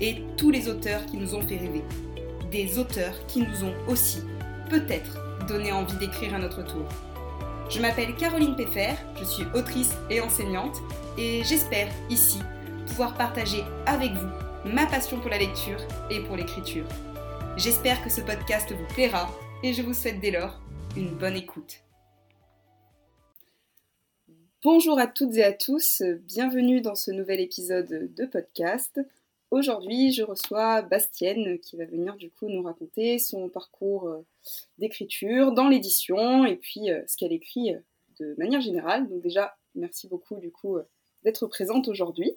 et tous les auteurs qui nous ont fait rêver. Des auteurs qui nous ont aussi, peut-être, donné envie d'écrire à notre tour. Je m'appelle Caroline Peffer, je suis autrice et enseignante, et j'espère ici pouvoir partager avec vous ma passion pour la lecture et pour l'écriture. J'espère que ce podcast vous plaira et je vous souhaite dès lors une bonne écoute. Bonjour à toutes et à tous, bienvenue dans ce nouvel épisode de podcast. Aujourd'hui, je reçois Bastienne qui va venir du coup nous raconter son parcours euh, d'écriture dans l'édition et puis euh, ce qu'elle écrit euh, de manière générale. Donc déjà, merci beaucoup du coup d'être présente aujourd'hui.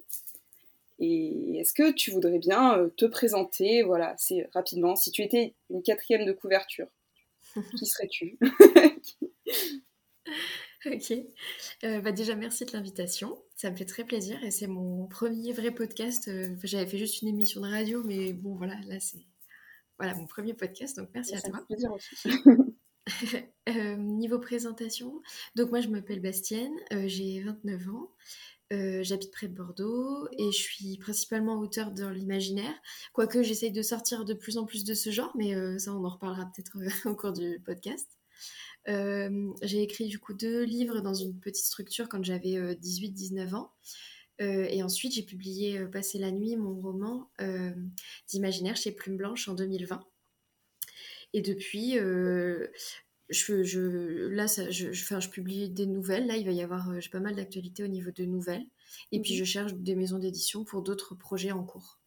Et est-ce que tu voudrais bien te présenter, voilà, assez rapidement, si tu étais une quatrième de couverture, qui serais-tu? Ok. Euh, bah déjà, merci de l'invitation. Ça me fait très plaisir et c'est mon premier vrai podcast. Euh, j'avais fait juste une émission de radio, mais bon, voilà, là, c'est voilà, mon premier podcast, donc merci à toi. plaisir aussi. Euh, niveau présentation, donc moi je m'appelle Bastienne, j'ai 29 ans, j'habite près de Bordeaux et je suis principalement auteur dans l'imaginaire, quoique j'essaye de sortir de plus en plus de ce genre, mais ça on en reparlera peut-être au cours du podcast. Euh, j'ai écrit du coup deux livres dans une petite structure quand j'avais 18-19 euh, ans. Euh, et ensuite, j'ai publié Passer la nuit, mon roman d'imaginaire chez Plume Blanche en 2020. Et depuis, je, je, là, ça, je, je, je, publie des nouvelles. Là, il va y avoir j'ai pas mal d'actualités au niveau de nouvelles. Et puis, mhm. je cherche des maisons d'édition pour d'autres projets en cours.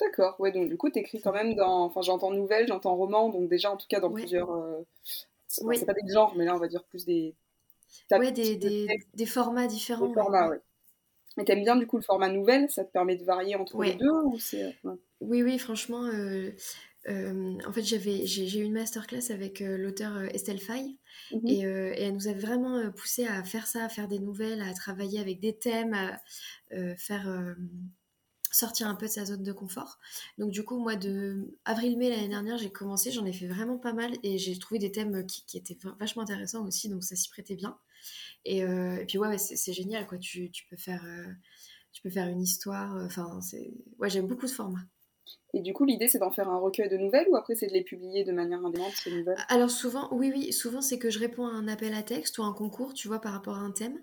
D'accord, ouais, donc du coup, tu écris quand même dans. Enfin, j'entends nouvelles, j'entends roman, donc déjà, en tout cas, dans plusieurs, c'est pas des genres, mais là, on va dire plus des. Ouais, des, des, des, formats différents. Des formats, ouais. Et t'aimes bien du coup le format nouvelle Ça te permet de varier entre les deux ou c'est... Oui, oui, franchement. Euh, euh, en fait, j'avais, j'ai, eu une masterclass avec euh, l'auteur Estelle Faye mhm. et, et, elle nous a vraiment poussé à faire ça, à faire des nouvelles, à travailler avec des thèmes, à faire sortir un peu de sa zone de confort. Donc du coup, moi, de avril-mai l'année dernière, j'ai commencé, j'en ai fait vraiment pas mal et j'ai trouvé des thèmes qui, étaient vachement intéressants aussi, donc ça s'y prêtait bien. Et, euh, puis ouais, c'est génial, quoi. Tu, peux faire, euh, tu peux faire une histoire. Euh, enfin, c'est ouais, j'aime beaucoup ce format. Et du coup, l'idée, c'est d'en faire un recueil de nouvelles ou après, c'est de les publier de manière indépendante, ces nouvelles? Alors, souvent, oui, oui, souvent, c'est que je réponds à un appel à texte ou un concours, tu vois, par rapport à un thème.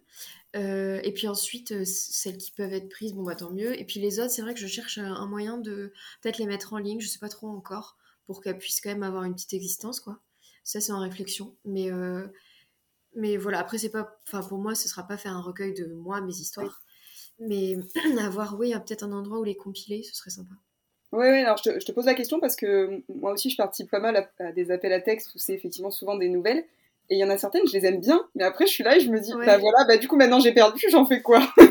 Euh, et puis ensuite, euh, celles qui peuvent être prises, bon, bah tant mieux. Et puis les autres, c'est vrai que je cherche un moyen de peut-être les mettre en ligne, je sais pas trop encore, pour qu'elles puissent quand même avoir une petite existence, quoi. Ça, c'est en réflexion. Mais, euh, mais voilà, après, c'est pas. Enfin, pour moi, ce sera pas faire un recueil de moi, mes histoires. Mais avoir, oui, peut-être un endroit où les compiler, ce serait sympa. Oui, ouais, alors je te, pose la question parce que moi aussi je participe pas mal à, des appels à texte où c'est effectivement souvent des nouvelles. Et il y en a certaines, je les aime bien, mais après je suis là et je me dis, bah voilà, bah du coup maintenant j'ai perdu, j'en fais quoi?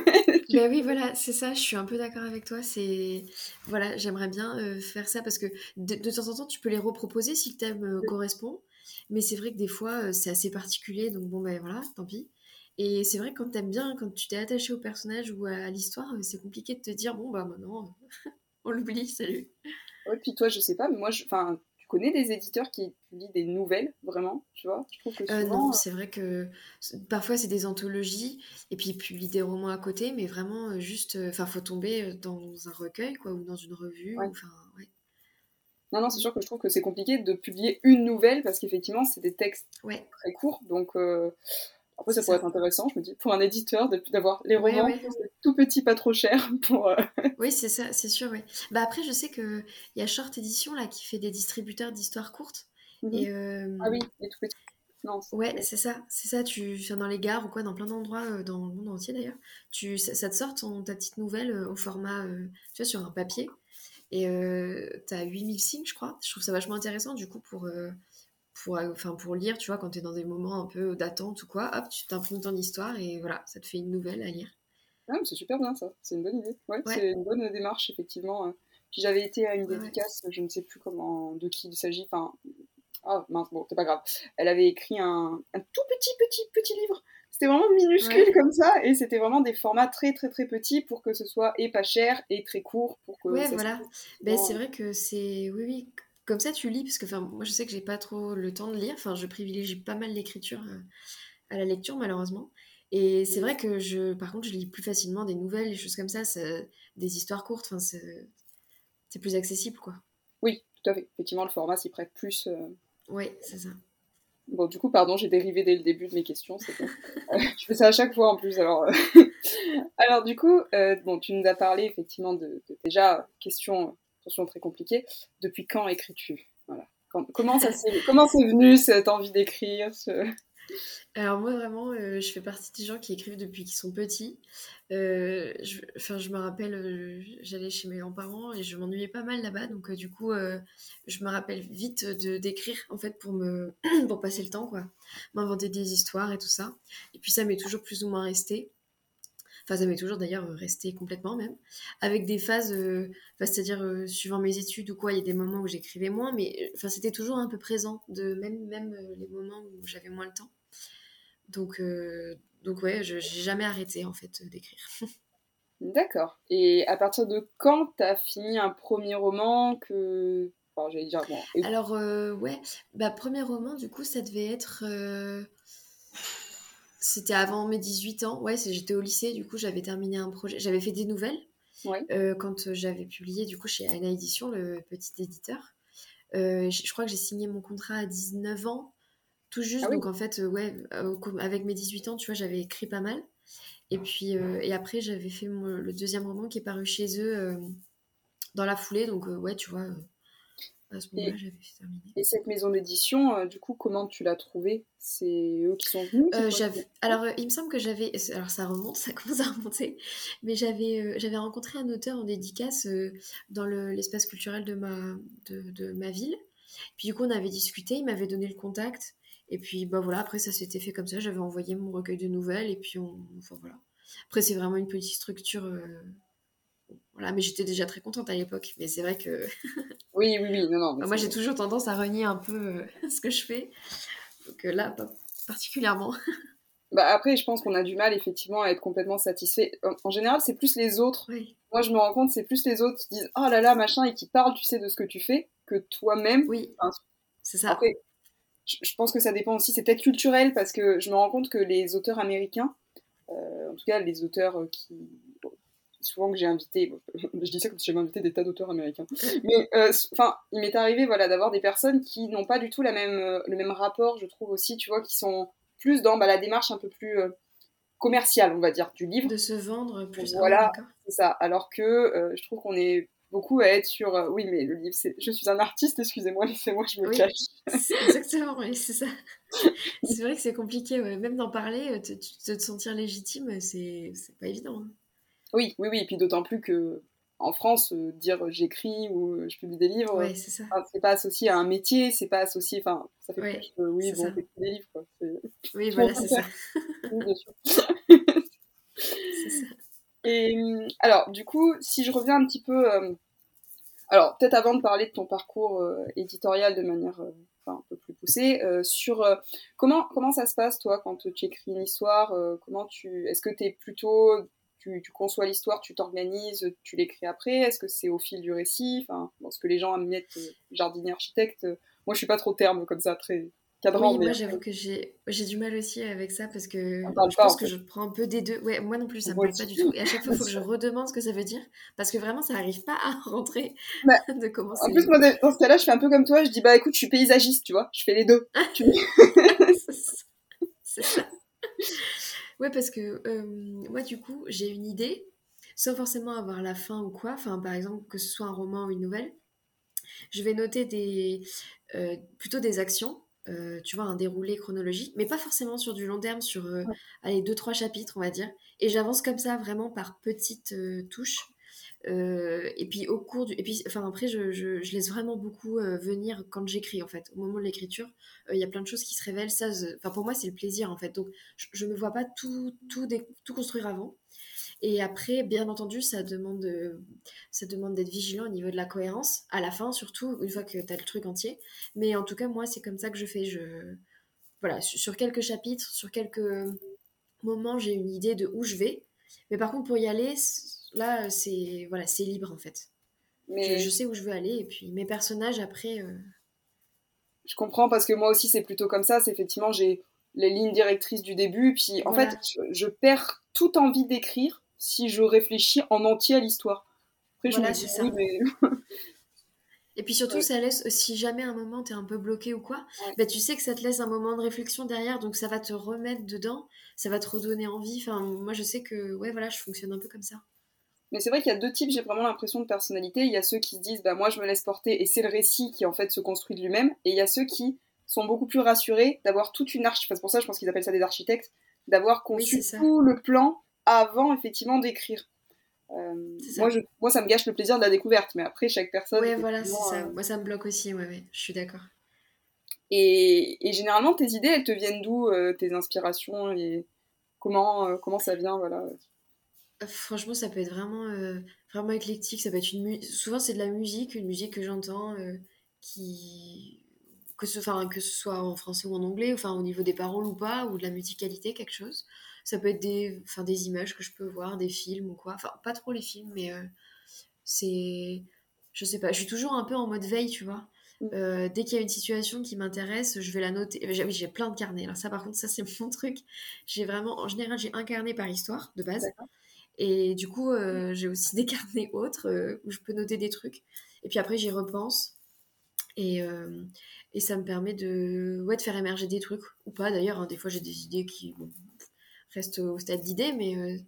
Bah oui, voilà, c'est ça, je suis un peu d'accord avec toi. C'est Voilà, j'aimerais bien euh, faire ça parce que de, temps en temps tu peux les reproposer si le thème euh, correspond. Mais c'est vrai que des fois euh, c'est assez particulier, donc bon, ben voilà, tant pis. Et c'est vrai que quand t'aimes bien, quand tu t'es attaché au personnage ou à l'histoire, c'est compliqué de te dire, bon, bah maintenant on l'oublie, salut. Ouais, puis toi, je sais pas, mais moi, enfin, tu connais des éditeurs qui publient des nouvelles, vraiment, tu vois? Je trouve que euh, non, c'est vrai que parfois c'est des anthologies, et puis ils publient des romans à côté, mais vraiment euh, juste, euh, enfin, faut tomber dans un recueil, quoi, ou dans une revue, enfin, ouais. Non, non, c'est sûr que je trouve que c'est compliqué de publier une nouvelle parce qu'effectivement, c'est des textes très courts. Donc, après, ça pourrait être intéressant, je me dis, pour un éditeur, d'avoir les romans tout petits, pas trop cher. Pour, euh, Oui, c'est ça, c'est sûr, oui. Bah après, je sais qu'il y a Short Edition là, qui fait des distributeurs d'histoires courtes. Et, euh, Ah oui, les tout petits. Non, ouais, c'est ça, c'est ça. Tu viens dans les gares ou quoi, dans plein d'endroits, euh, dans le monde entier d'ailleurs. Tu, ça, te sort ton, ta petite nouvelle au format, tu vois, sur un papier. Et tu as 8000 signes, je crois. Je trouve ça vachement intéressant, du coup, pour pour, enfin, pour lire, tu vois, quand tu es dans des moments un peu d'attente ou quoi, hop, tu t'imprimes ton histoire et voilà, ça te fait une nouvelle à lire. Ah, c'est super bien ça, c'est une bonne idée. Ouais, c'est une bonne démarche, effectivement. Hein. Puis j'avais été à une dédicace, je ne sais plus comment, de qui il s'agit. Enfin, ah mince, bon, c'est pas grave. Elle avait écrit un, un tout petit, petit, petit livre c'était vraiment minuscule comme ça, et c'était vraiment des formats très très très petits pour que ce soit et pas cher et très court pour que. Ouais, voilà. Ben, c'est vrai que c'est oui oui comme ça tu lis parce que enfin moi je sais que j'ai pas trop le temps de lire. Enfin je privilégie pas mal l'écriture euh, à, la lecture malheureusement. Et c'est vrai que je par contre je lis plus facilement des nouvelles, des choses comme ça, des histoires courtes. Enfin c'est plus accessible quoi. Oui, tout à fait. Effectivement le format s'y prête plus. Euh. Oui, c'est ça. Bon, du coup, pardon, j'ai dérivé dès le début de mes questions. Bon. Euh, je fais ça à chaque fois en plus. Alors, alors du coup, euh, bon, tu nous as parlé effectivement de, déjà question, attention très compliquée. Depuis quand écris-tu? Voilà. comment ça comment c'est venu cette envie d'écrire alors moi vraiment, euh, je fais partie des gens qui écrivent depuis qu'ils sont petits. Euh, je, enfin, je me rappelle, euh, j'allais chez mes grands-parents et je m'ennuyais pas mal là-bas, donc du coup, je me rappelle vite de d'écrire en fait pour me pour passer le temps quoi, m'inventer des histoires et tout ça. Et puis ça m'est toujours plus ou moins resté. Enfin, ça m'est toujours d'ailleurs resté complètement même, avec des phases, c'est-à-dire suivant mes études ou quoi, il y a des moments où j'écrivais moins, mais enfin c'était toujours un peu présent, de même même les moments où j'avais moins le temps. Donc, euh, donc ouais, je n'ai jamais arrêté en fait d'écrire. D'accord. Et à partir de quand tu as fini un premier roman que... Enfin, j'allais dire... Alors, euh, ouais, bah, premier roman, du coup, ça devait être... Euh, c'était avant mes 18 ans. Ouais, j'étais au lycée, du coup, j'avais terminé un projet. J'avais fait des nouvelles quand j'avais publié, du coup, chez Aina Édition, le petit éditeur. je crois que j'ai signé mon contrat à 19 ans tout juste. Ah donc en fait, euh, ouais, euh, avec mes 18 ans, tu vois, j'avais écrit pas mal. Et puis, euh, et après, j'avais fait le deuxième roman qui est paru chez eux dans la foulée. Donc, ouais, tu vois, à ce moment-là, j'avais terminé. Et cette maison d'édition, du coup, comment tu l'as trouvée? C'est eux qui sont venus Alors, il me semble que j'avais. Alors, ça remonte, ça commence à remonter. Mais j'avais j'avais rencontré un auteur en dédicace dans l'espace culturel de ma, de, de, ma ville. Puis, du coup, on avait discuté, il m'avait donné le contact. Et puis, bah voilà, après, ça s'était fait comme ça. J'avais envoyé mon recueil de nouvelles et puis, on... enfin voilà. Après, c'est vraiment une petite structure. Voilà, mais j'étais déjà très contente à l'époque. Mais c'est vrai que. oui, oui, oui, non, non. moi, j'ai toujours tendance à renier un peu euh, ce que je fais. Donc euh, là, pas particulièrement. bah après, je pense qu'on a du mal, effectivement, à être complètement satisfait. En, général, c'est plus les autres. Moi, je me rends compte, c'est plus les autres qui disent Oh là là, machin, et qui parlent, tu sais, de ce que tu fais, que toi-même. Oui. c'est ça. Après, je pense que ça dépend aussi, c'est peut-être culturel parce que je me rends compte que les auteurs américains, euh, en tout cas les auteurs qui, souvent que j'ai invité, je dis ça comme si j'avais invité des tas d'auteurs américains, mais euh, enfin, il m'est arrivé voilà d'avoir des personnes qui n'ont pas du tout la même, le même rapport, je trouve aussi, tu vois, qui sont plus dans bah, la démarche un peu plus commerciale, on va dire, du livre. De se vendre plus. Voilà, c'est ça. Alors que je trouve qu'on est beaucoup à être sur euh, oui mais le livre c'est je suis un artiste excusez-moi laissez-moi je me cache exactement oui c'est ça c'est vrai que c'est compliqué même d'en parler euh, te, te, sentir légitime c'est pas évident hein. Oui oui oui et puis d'autant plus que en France euh, dire j'écris ou je publie des livres c'est pas associé à un métier c'est pas associé enfin ça fait plus oui bon des livres quoi. oui voilà c'est ça oui, bien sûr c'est ça et alors, du coup, si je reviens un petit peu. Euh, alors, peut-être avant de parler de ton parcours euh, éditorial de manière euh, un peu plus poussée, sur comment, comment ça se passe, toi, quand tu écris une histoire comment tu, Est-ce que tu es plutôt. Tu, tu conçois l'histoire, tu t'organises, tu l'écris après Est-ce que c'est au fil du récit? Enfin, Ce que les gens aiment être jardinier architecte. moi, je suis pas trop terme comme ça, très oui, moi j'avoue que j'ai du mal aussi avec ça parce que je pense que je prends un peu des deux. Ouais, moi non plus, ça me parle pas du tout. Et à chaque fois, il faut que je redemande ce que ça veut dire parce que vraiment, ça n'arrive pas à rentrer bah, de commencer. En plus, moi, dans ce cas-là, je fais un peu comme toi. Je dis, bah écoute, je suis paysagiste, tu vois. Je fais les deux. C'est ça. Ouais, parce que euh, moi, du coup, j'ai une idée, sans forcément avoir la fin ou quoi. Enfin, par exemple, que ce soit un roman ou une nouvelle. Je vais noter des, euh, plutôt des actions euh, tu vois, un déroulé chronologique, mais pas forcément sur du long terme, sur euh, allez, deux, trois chapitres, on va dire. Et j'avance comme ça, vraiment par petites euh, et puis au cours du. Et puis, enfin, après, je, je, laisse vraiment beaucoup venir quand j'écris, en fait. Au moment de l'écriture, il y a plein de choses qui se révèlent. Ça, enfin, pour moi, c'est le plaisir, en fait. Donc, je ne me vois pas tout, tout, tout construire avant. Et après, bien entendu, ça demande, ça demande d'être vigilant au niveau de la cohérence, à la fin surtout, une fois que tu as le truc entier. Mais en tout cas, moi, c'est comme ça que je fais. Je... Voilà, sur quelques chapitres, sur quelques moments, j'ai une idée de où je vais. Mais par contre, pour y aller, là, c'est voilà, c'est libre en fait. Mais... Je, sais où je veux aller et puis mes personnages après. Euh, je comprends parce que moi aussi c'est plutôt comme ça. C'est effectivement j'ai les lignes directrices du début, puis en fait je, perds toute envie d'écrire si je réfléchis en entier à l'histoire. Après je me dis ça. mais... Et puis surtout, ça laisse, si jamais à un moment tu es un peu bloqué ou quoi, bah, tu sais que ça te laisse un moment de réflexion derrière, donc ça va te remettre dedans, ça va te redonner envie. Enfin, moi je sais que ouais, voilà, je fonctionne un peu comme ça. Mais c'est vrai qu'il y a deux types, j'ai vraiment l'impression de personnalité. Il y a ceux qui disent, bah moi je me laisse porter et c'est le récit qui en fait se construit de lui-même. Et il y a ceux qui sont beaucoup plus rassurés d'avoir toute une arche. c'est pour ça je pense qu'ils appellent ça des architectes, d'avoir conçu tout le plan avant effectivement d'écrire. Euh, moi, je, moi, ça me gâche le plaisir de la découverte, mais après, chaque personne. Ouais, voilà, c'est ça. Euh, moi, ça me bloque aussi, ouais, ouais. je suis d'accord. Et, et, généralement, tes idées, elles te viennent d'où, euh, tes inspirations et comment, comment ça vient, voilà. Franchement, ça peut être vraiment, euh, vraiment éclectique. Ça peut être une Souvent, c'est de la musique, une musique que j'entends euh, qui. Que ce, enfin, que ce soit en français ou en anglais, enfin, au niveau des paroles ou pas, ou de la musicalité, quelque chose. Ça peut être des, enfin, des images que je peux voir, des films ou quoi. Enfin, pas trop les films, mais euh, c'est. Je sais pas, je suis toujours un peu en mode veille, tu vois. Mm. dès qu'il y a une situation qui m'intéresse, je vais la noter. Oui, j'ai plein de carnets. Alors ça, par contre, ça c'est mon truc. J'ai vraiment, en général, j'ai un carnet par histoire de base. Et du coup, euh, j'ai aussi des carnets autres euh, où je peux noter des trucs. Et puis après, j'y repense. Et, euh, et, ça me permet de, ouais, de faire émerger des trucs. Ou pas d'ailleurs. Hein. des fois, j'ai des idées qui restent au stade d'idées. Mais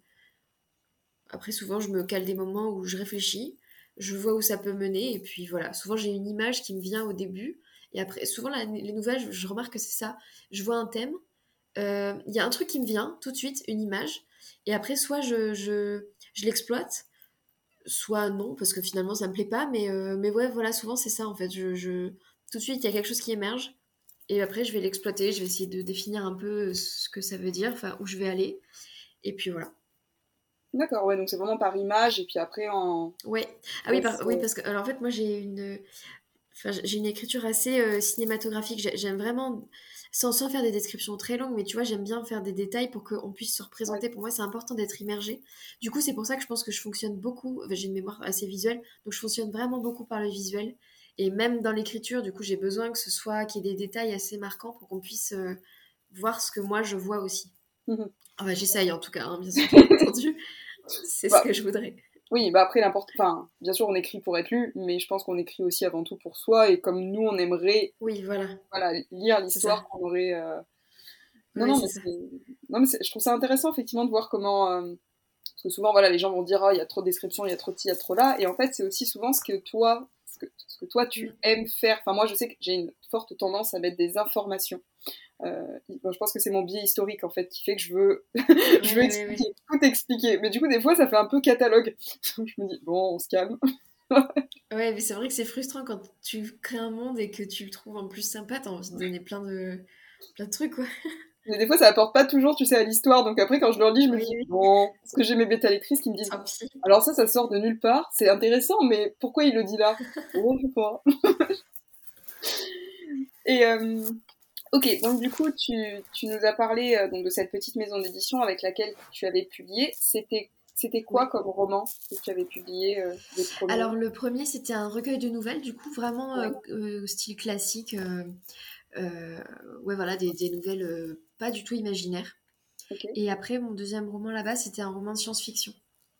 après, souvent, je me cale des moments où je réfléchis. Je vois où ça peut mener. Et puis voilà. Souvent, j'ai une image qui me vient au début. Et après, souvent, les nouvelles, je remarque que c'est ça. Je vois un thème. Il y a un truc qui me vient tout de suite, une image et après, soit je, je, je l'exploite, soit non, parce que finalement, ça me plaît pas. Mais, euh, mais ouais, voilà, souvent, c'est ça, en fait. Je, je... Tout de suite, il y a quelque chose qui émerge. Et après, je vais l'exploiter. Je vais essayer de définir un peu ce que ça veut dire, enfin, où je vais aller. Et puis voilà. D'accord, ouais, donc c'est vraiment par image et puis après en. Ouais. Ah oui, oui, parce que alors en fait, moi j'ai une, enfin, j'ai une écriture assez euh, cinématographique. J'aime vraiment sans, sans faire des descriptions très longues, mais tu vois, j'aime bien faire des détails pour qu'on puisse se représenter. Pour moi, c'est important d'être immergé. Du coup, c'est pour ça que je pense que je fonctionne beaucoup. j'ai une mémoire assez visuelle, donc je fonctionne vraiment beaucoup par le visuel. Et même dans l'écriture, du coup, j'ai besoin que ce soit qu'il y ait des détails assez marquants pour qu'on puisse euh, voir ce que moi je vois aussi. Mmh j'essaye en tout cas, hein, bien sûr, entendu. C'est ce bah, que je voudrais. Oui, bah après, n'importe. Enfin, bien sûr, on écrit pour être lu, mais je pense qu'on écrit aussi avant tout pour soi, et comme nous, on aimerait. Oui, voilà. Voilà, lire l'histoire qu'on aurait. Euh, non, non, mais non, mais je trouve ça intéressant, effectivement, de voir comment. Euh, parce que souvent, voilà, les gens vont dire, oh, il y a trop de descriptions, il y a trop de ci, il y a trop là, et en fait, c'est aussi souvent ce que toi, ce que, ce que toi, tu mm. aimes faire. Enfin, moi, je sais que j'ai une forte tendance à mettre des informations. Euh, je pense que c'est mon biais historique en fait qui fait que je veux, je veux expliquer, tout expliquer. Mais du coup, des fois, ça fait un peu catalogue. je me dis, bon, on se calme. ouais, mais c'est vrai que c'est frustrant quand tu crées un monde et que tu le trouves en plus sympa, t'as envie de donner plein de, plein de trucs, quoi. Mais des fois, ça apporte pas toujours, tu sais, à l'histoire. Donc après, quand je leur dis, je me dis, bon, parce que j'ai mes bêta-lectrices qui me disent, alors ça, ça sort de nulle part, c'est intéressant, mais pourquoi il le dit là? Bon, je sais pas. et, euh, Ok, donc du coup, tu, tu nous as parlé euh, donc, de cette petite maison d'édition avec laquelle tu avais publié. C'était c'était quoi comme roman que tu avais publié euh, Alors le premier c'était un recueil de nouvelles, du coup vraiment euh, style classique, ouais voilà des, des nouvelles pas du tout imaginaires. Et après mon deuxième roman là-bas c'était un roman de science-fiction.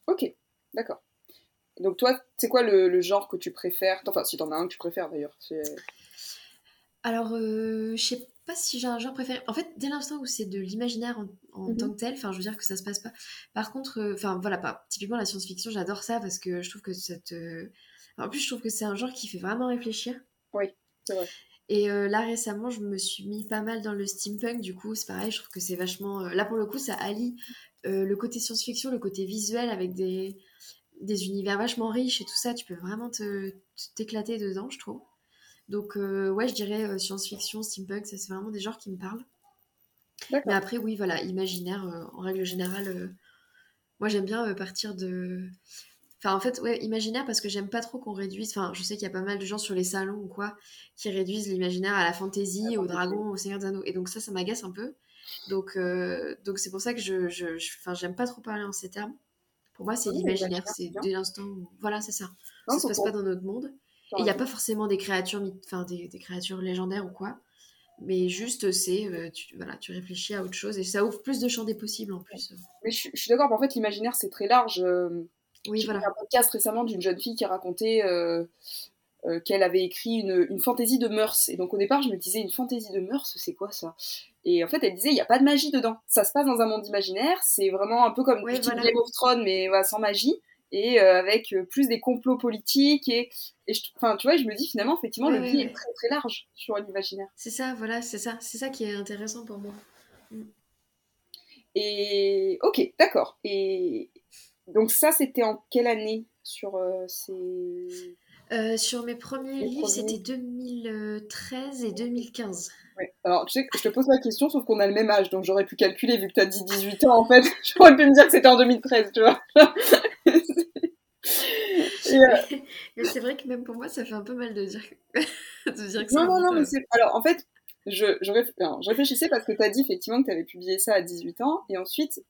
Ok, d'accord. Donc toi c'est quoi le, le, genre que tu préfères? Enfin si t'en as un que tu préfères d'ailleurs. Alors je sais si j'ai un genre préféré. En fait, dès l'instant où c'est de l'imaginaire en, mhm. tant que tel, enfin, je veux dire que ça se passe pas. Par contre, euh, enfin, voilà, pas. Typiquement, la science-fiction, j'adore ça parce que je trouve que ça te. En plus, je trouve que c'est un genre qui fait vraiment réfléchir. Oui, c'est vrai. Et euh, là, récemment, je me suis mis pas mal dans le steampunk. Du coup, c'est pareil, je trouve que c'est vachement. Euh, là, pour le coup, ça allie le côté science-fiction, le côté visuel avec des, des univers vachement riches et tout ça. Tu peux vraiment t'éclater dedans, je trouve. Donc, euh, ouais, je dirais euh, science-fiction, steampunk, ça c'est vraiment des genres qui me parlent. Mais après, oui, voilà, imaginaire, euh, en règle générale, moi j'aime bien partir de. Enfin, en fait, ouais, imaginaire parce que j'aime pas trop qu'on réduise. Enfin, je sais qu'il y a pas mal de gens sur les salons ou quoi qui réduisent l'imaginaire à la fantaisie, au dragon, au Seigneur des Anneaux. Et donc, ça, ça m'agace un peu. Donc, donc c'est pour ça que je, je, enfin, j'aime pas trop parler en ces termes. Pour moi, c'est l'imaginaire. C'est dès l'instant où. Voilà, c'est ça. ça se passe pas dans notre monde. Il n'y a pas forcément des créatures, enfin, des, des, créatures légendaires ou quoi. Mais juste, c'est. tu, voilà, tu réfléchis à autre chose et ça ouvre plus de champs des possibles en plus. Mais je, je suis d'accord, en fait, l'imaginaire, c'est très large. Oui, voilà. Un podcast récemment d'une jeune fille qui racontait euh, euh, qu'elle avait écrit une, une, fantaisie de mœurs. Et donc au départ, je me disais, une fantaisie de mœurs, c'est quoi ça? Et en fait, elle disait, il n'y a pas de magie dedans. Ça se passe dans un monde imaginaire, c'est vraiment un peu comme oui, voilà. Game of Thrones, mais sans magie. Et euh, avec plus des complots politiques et, et je, enfin tu vois je me dis finalement effectivement le oui, est très très large sur l'imaginaire c'est ça voilà c'est ça c'est ça qui est intéressant pour moi et ok d'accord et, donc ça, c'était en quelle année sur euh, ces... Euh, sur mes premiers livres, c'était 2013 et 2015. Ouais. Alors, tu sais que je te pose la question, sauf qu'on a le même âge, donc j'aurais pu calculer, vu que tu as dit 18 ans, en fait, j'aurais pu me dire que c'était en 2013, tu vois. Euh, mais c'est vrai que même pour moi, ça fait un peu mal de dire que, de dire que Non, non, non, mais c'est... Alors, en fait, je, je, réfléchissais parce que tu as dit effectivement que tu avais publié ça à 18 ans, et ensuite,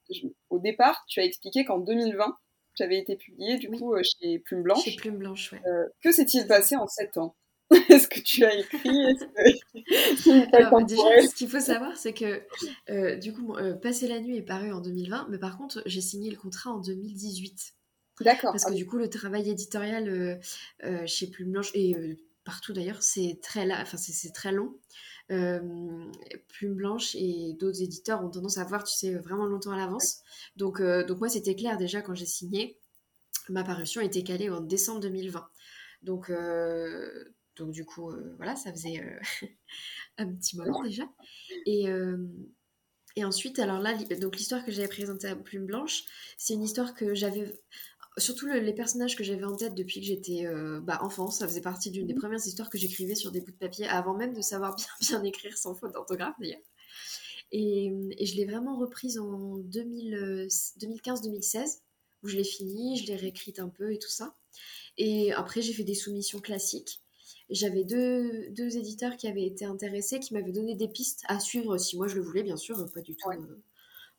au départ, tu as expliqué qu'en 2020, tu avais été publié du coup euh, chez Plume Blanche. Chez Plume Blanche, ouais. Euh, que s'est-il passé en 7 ans? Est-ce que tu as écrit? Alors, déjà, ce qu'il faut savoir, c'est que euh, du coup, Passer la nuit est paru en 2020, mais par contre, j'ai signé le contrat en 2018. D'accord. Parce que du coup, le travail éditorial chez Plume Blanche et partout d'ailleurs, c'est très, enfin, c'est très long. Plume Blanche et d'autres éditeurs ont tendance à voir, tu sais, vraiment longtemps à l'avance. Donc, euh, donc moi, c'était clair déjà quand j'ai signé. Ma parution était calée en décembre 2020. Donc, euh, donc du coup, euh, voilà, ça faisait un petit moment déjà. Et, et ensuite, alors là, donc l'histoire que j'avais présentée à Plume Blanche, c'est une histoire que j'avais surtout les personnages que j'avais en tête depuis que j'étais euh, bah, enfant, ça faisait partie d'une des mhm. premières histoires que j'écrivais sur des bouts de papier, avant même de savoir bien, bien écrire sans faute d'orthographe d'ailleurs. Et, je l'ai vraiment reprise en 2015-2016, où je l'ai finie, je l'ai réécrite un peu et tout ça. Et après, j'ai fait des soumissions classiques. J'avais deux, deux, éditeurs qui avaient été intéressés, qui m'avaient donné des pistes à suivre si moi je le voulais, bien sûr, pas du tout. Euh,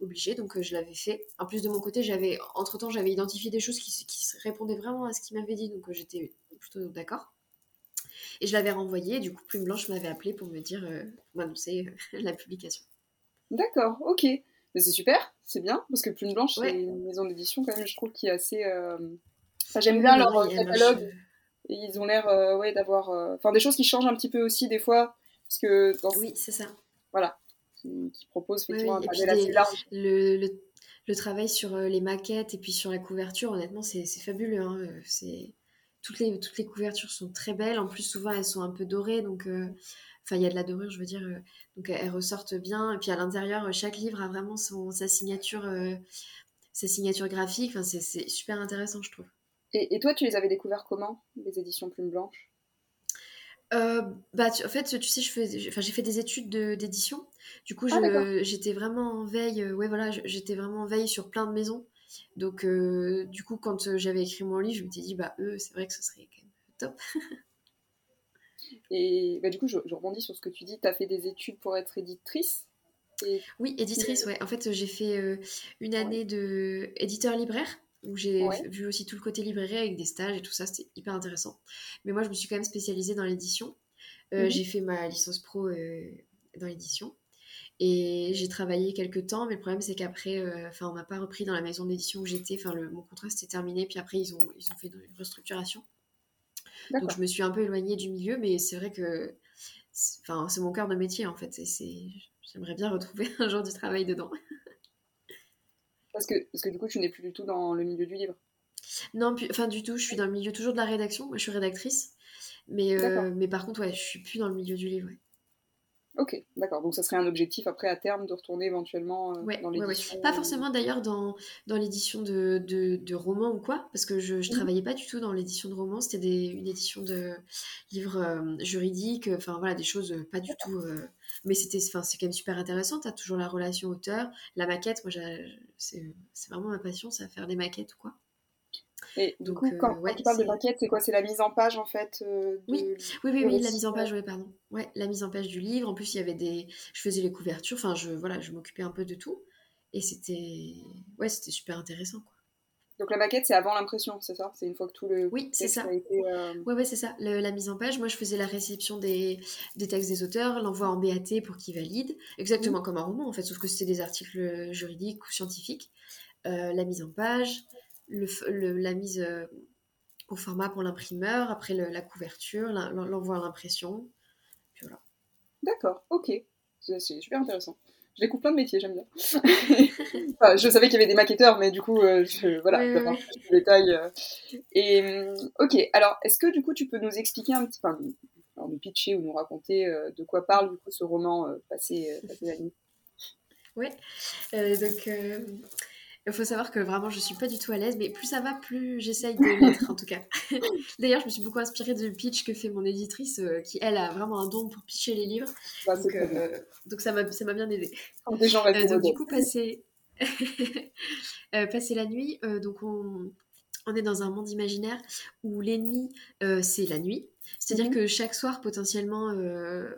obligée, donc euh, je l'avais fait. En plus de mon côté, j'avais entre temps j'avais identifié des choses qui, qui répondaient vraiment à ce qu'il m'avait dit, donc euh, j'étais plutôt d'accord. Et je l'avais renvoyé, du coup Plume Blanche m'avait appelé pour me dire, euh, m'annoncer la publication. D'accord, ok. Mais c'est super, c'est bien, parce que Plume Blanche, c'est une maison d'édition quand même, je trouve, qui est assez... j'aime bien leur catalogue. Et ils ont l'air ouais, d'avoir... Enfin, des choses qui changent un petit peu aussi des fois, parce que... Dans... Oui, c'est ça. Voilà, qui, propose effectivement un assez large. Le, le, travail sur euh, les maquettes et puis sur la couverture, honnêtement, c'est fabuleux. Hein. Euh, c'est toutes les, toutes les couvertures sont très belles. En plus, souvent, elles sont un peu dorées. Donc, euh, enfin, il y a de la dorure, je veux dire. donc, elles ressortent bien. Et puis, à l'intérieur, chaque livre a vraiment son, sa signature, sa signature graphique. Enfin, c'est super intéressant, je trouve. Et, et, toi, tu les avais découvertes comment, les éditions Plume Blanche? Euh, bah, en fait, tu sais, je fais, enfin, j'ai fait des études d'édition. Du coup, ah, j'étais vraiment en veille. Euh, ouais, voilà, j'étais vraiment en veille sur plein de maisons. Donc, euh, du coup, quand j'avais écrit mon livre, je me suis dit, bah, eux, c'est vrai que ce serait quand même top. Et bah, du coup, je, rebondis sur ce que tu dis. Tu as fait des études pour être éditrice Oui, éditrice, ouais. En fait, j'ai fait une année de éditeur libraire où j'ai vu aussi tout le côté librairie avec des stages et tout ça, c'était hyper intéressant. Mais moi, je me suis quand même spécialisée dans l'édition. Euh, mhm. J'ai fait ma licence pro euh, dans l'édition. Et j'ai travaillé quelques temps, mais le problème c'est qu'après, euh, enfin, on m'a pas repris dans la maison d'édition où j'étais. Enfin, mon contrat s'était terminé, puis après ils ont, ils ont fait une restructuration. Donc je me suis un peu éloignée du milieu, mais c'est vrai que, enfin, c'est mon cœur de métier en fait. Et j'aimerais bien retrouver un jour du travail dedans. Parce que, parce que du coup, tu n'es plus du tout dans le milieu du livre. Non, enfin du tout, je suis dans le milieu toujours de la rédaction. Moi, je suis rédactrice. Mais, euh, mais par contre, ouais, je suis plus dans le milieu du livre. Ok, d'accord. Donc ça serait un objectif après à terme de retourner éventuellement euh, dans l'édition. Pas forcément d'ailleurs dans, dans l'édition de, de, romans ou quoi, parce que je, je mhm. travaillais pas du tout dans l'édition de romans, c'était une édition de livres euh, juridiques, enfin voilà, des choses pas du tout. Euh, mais c'était, c'est quand même super intéressant, as toujours la relation auteur, la maquette, moi c'est vraiment ma passion, ça, faire des maquettes ou quoi. Et du coup, quand, tu parles de maquette, c'est quoi? C'est la mise en page en fait oui. oui. oui, oui, la mise en page, oui, pardon. Ouais, la mise en page du livre. En plus, il y avait des. Je faisais les couvertures, enfin, je, voilà, je m'occupais un peu de tout. Et c'était. Ouais, c'était super intéressant, quoi. Donc la maquette, c'est avant l'impression, c'est ça? C'est une fois que tout le. Oui, c'est ça. A été, Ouais, ouais, c'est ça. la mise en page, moi, je faisais la réception des, des textes des auteurs, l'envoi en BAT pour qu'ils valident, exactement comme un roman, en fait, sauf que c'était des articles juridiques ou scientifiques. la mise en page, le, la mise euh, au format pour l'imprimeur, après la couverture, l'envoi à l'impression. Voilà. D'accord, ok. C'est super intéressant. Je découvre plein de métiers, j'aime bien. je savais qu'il y avait des maquetteurs, mais du coup, euh, je, voilà, oui, oui. détails. Euh. Et ok, alors, est-ce que du coup, tu peux nous expliquer un petit peu, nous pitcher ou nous raconter de quoi parle du coup ce roman passé, passé la nuit? Oui, donc il faut savoir que vraiment, je suis pas du tout à l'aise, mais plus ça va, plus j'essaye de l'être, en tout cas. D'ailleurs, je me suis beaucoup inspirée du pitch que fait mon éditrice, euh, qui, elle, a vraiment un don pour pitcher les livres. Bah, donc, euh, donc, ça m'a bien aidé. Des gens euh, donc, du coup, passer, passer la nuit, donc on... on est dans un monde imaginaire où l'ennemi, c'est la nuit. C'est-à-dire mhm. que chaque soir, potentiellement, euh,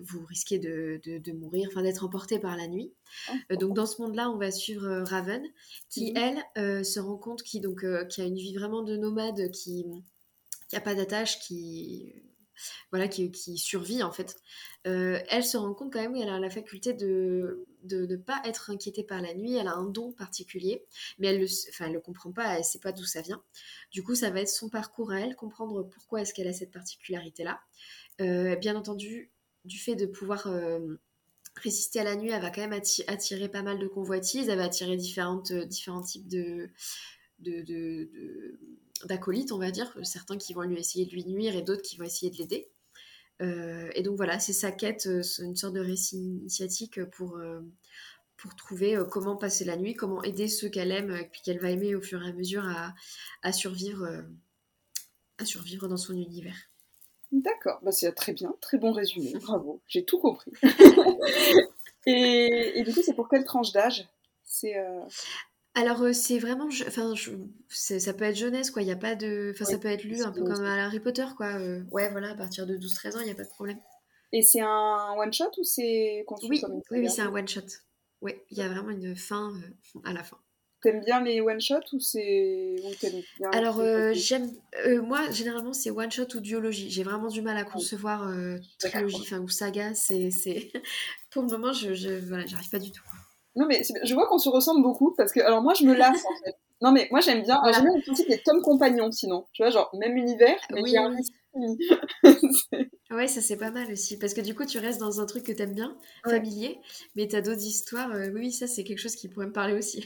vous risquez de, de, mourir, enfin d'être emporté par la nuit. Oh. Euh, donc dans ce monde-là, on va suivre euh, Raven, qui mhm. elle se rend compte qui donc qui a une vie vraiment de nomade, qui qui a pas d'attache, qui voilà qui, qui, survit en fait. elle se rend compte quand même qu'elle a la faculté de de ne pas être inquiétée par la nuit. Elle a un don particulier, mais elle le, enfin, elle le comprend pas, elle sait pas d'où ça vient. Du coup, ça va être son parcours à elle, comprendre pourquoi est-ce qu'elle a cette particularité-là. bien entendu, du fait de pouvoir euh, résister à la nuit, elle va quand même attirer pas mal de convoitises, elle va attirer euh, différents types d'acolytes, on va dire, certains qui vont lui essayer de lui nuire et d'autres qui vont essayer de l'aider. Euh, et donc voilà, c'est sa quête, une sorte de récit initiatique pour, trouver comment passer la nuit, comment aider ceux qu'elle aime et puis qu'elle va aimer au fur et à mesure à survivre dans son univers. D'accord, bah, c'est très bien, très bon résumé, bravo, j'ai tout compris. et, du coup, c'est pour quelle tranche d'âge? C'est euh, Alors, euh, c'est vraiment, enfin, ça peut être jeunesse, quoi. Il y a pas de, enfin, ça peut être lu un peu comme à Harry Potter, quoi. Euh, ouais, voilà, à partir de 12-13 ans, il n'y a pas de problème. Et c'est un one shot ou c'est oui, comme Oui, oui, c'est un one shot. Oui, il y a vraiment une fin à la fin. T'aimes bien les one shot ou c'est Alors euh, j'aime euh, moi généralement c'est one shot ou duologie. J'ai vraiment du mal à concevoir euh, trilogie enfin ou saga. C'est pour le moment je, je voilà j'arrive pas du tout. Non mais je vois qu'on se ressemble beaucoup parce que alors moi je me lasse en fait. Non mais moi j'aime bien. J'aime bien le principe des tomes compagnons sinon. Tu vois genre même univers mais oui, oui. ouais ça c'est pas mal aussi parce que du coup tu restes dans un truc que t'aimes bien familier mais t'as d'autres histoires. oui ça c'est quelque chose qui pourrait me parler aussi.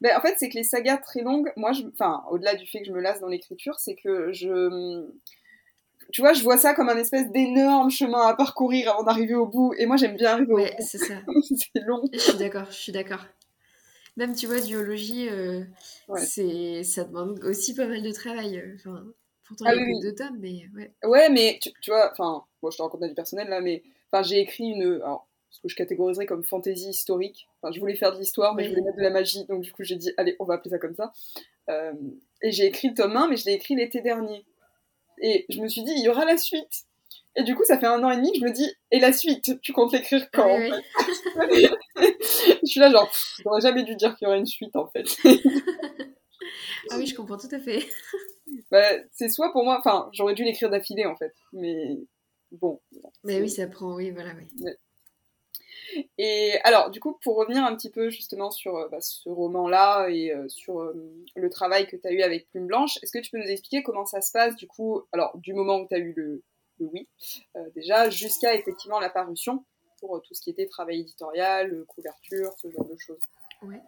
Ben, en fait, c'est que les sagas très longues, moi, je, enfin, au-delà du fait que je me lasse dans l'écriture, c'est que je, tu vois, je vois ça comme un espèce d'énorme chemin à parcourir avant d'arriver au bout. Et moi, j'aime bien arriver ouais, au bout. c'est ça. c'est long. Je suis d'accord, je suis d'accord. Même, tu vois, duologie, euh, c'est, ça demande aussi pas mal de travail. Euh, enfin, pourtant, il y a ah que deux tomes, mais ouais. Ouais, mais tu, tu vois, enfin, bon, je te raconte du personnel là, mais enfin, j'ai écrit une ce que je catégoriserais comme fantasy historique. Enfin, je voulais faire de l'histoire, mais je voulais mettre de la magie, donc du coup j'ai dit, allez, on va appeler ça comme ça. Euh, et j'ai écrit le tome 1, mais je l'ai écrit l'été dernier. Et je me suis dit, il y aura la suite. Et du coup, ça fait un an et demi que je me dis, et la suite, tu comptes l'écrire quand Je suis là, genre, j'aurais jamais dû dire qu'il y aurait une suite en fait. ah oui, je comprends tout à fait. Bah, c'est soit pour moi, enfin, j'aurais dû l'écrire d'affilée en fait, mais bon. Mais oui, ça prend, oui, voilà, oui. Et alors, du coup, pour revenir un petit peu justement sur euh, bah, ce roman-là et euh, sur euh, le travail que tu as eu avec Plume Blanche, est-ce que tu peux nous expliquer comment ça se passe, du coup, alors, du moment où tu as eu le, oui, déjà, jusqu'à effectivement la parution, pour tout ce qui était travail éditorial, couverture, ce genre de choses? Ouais.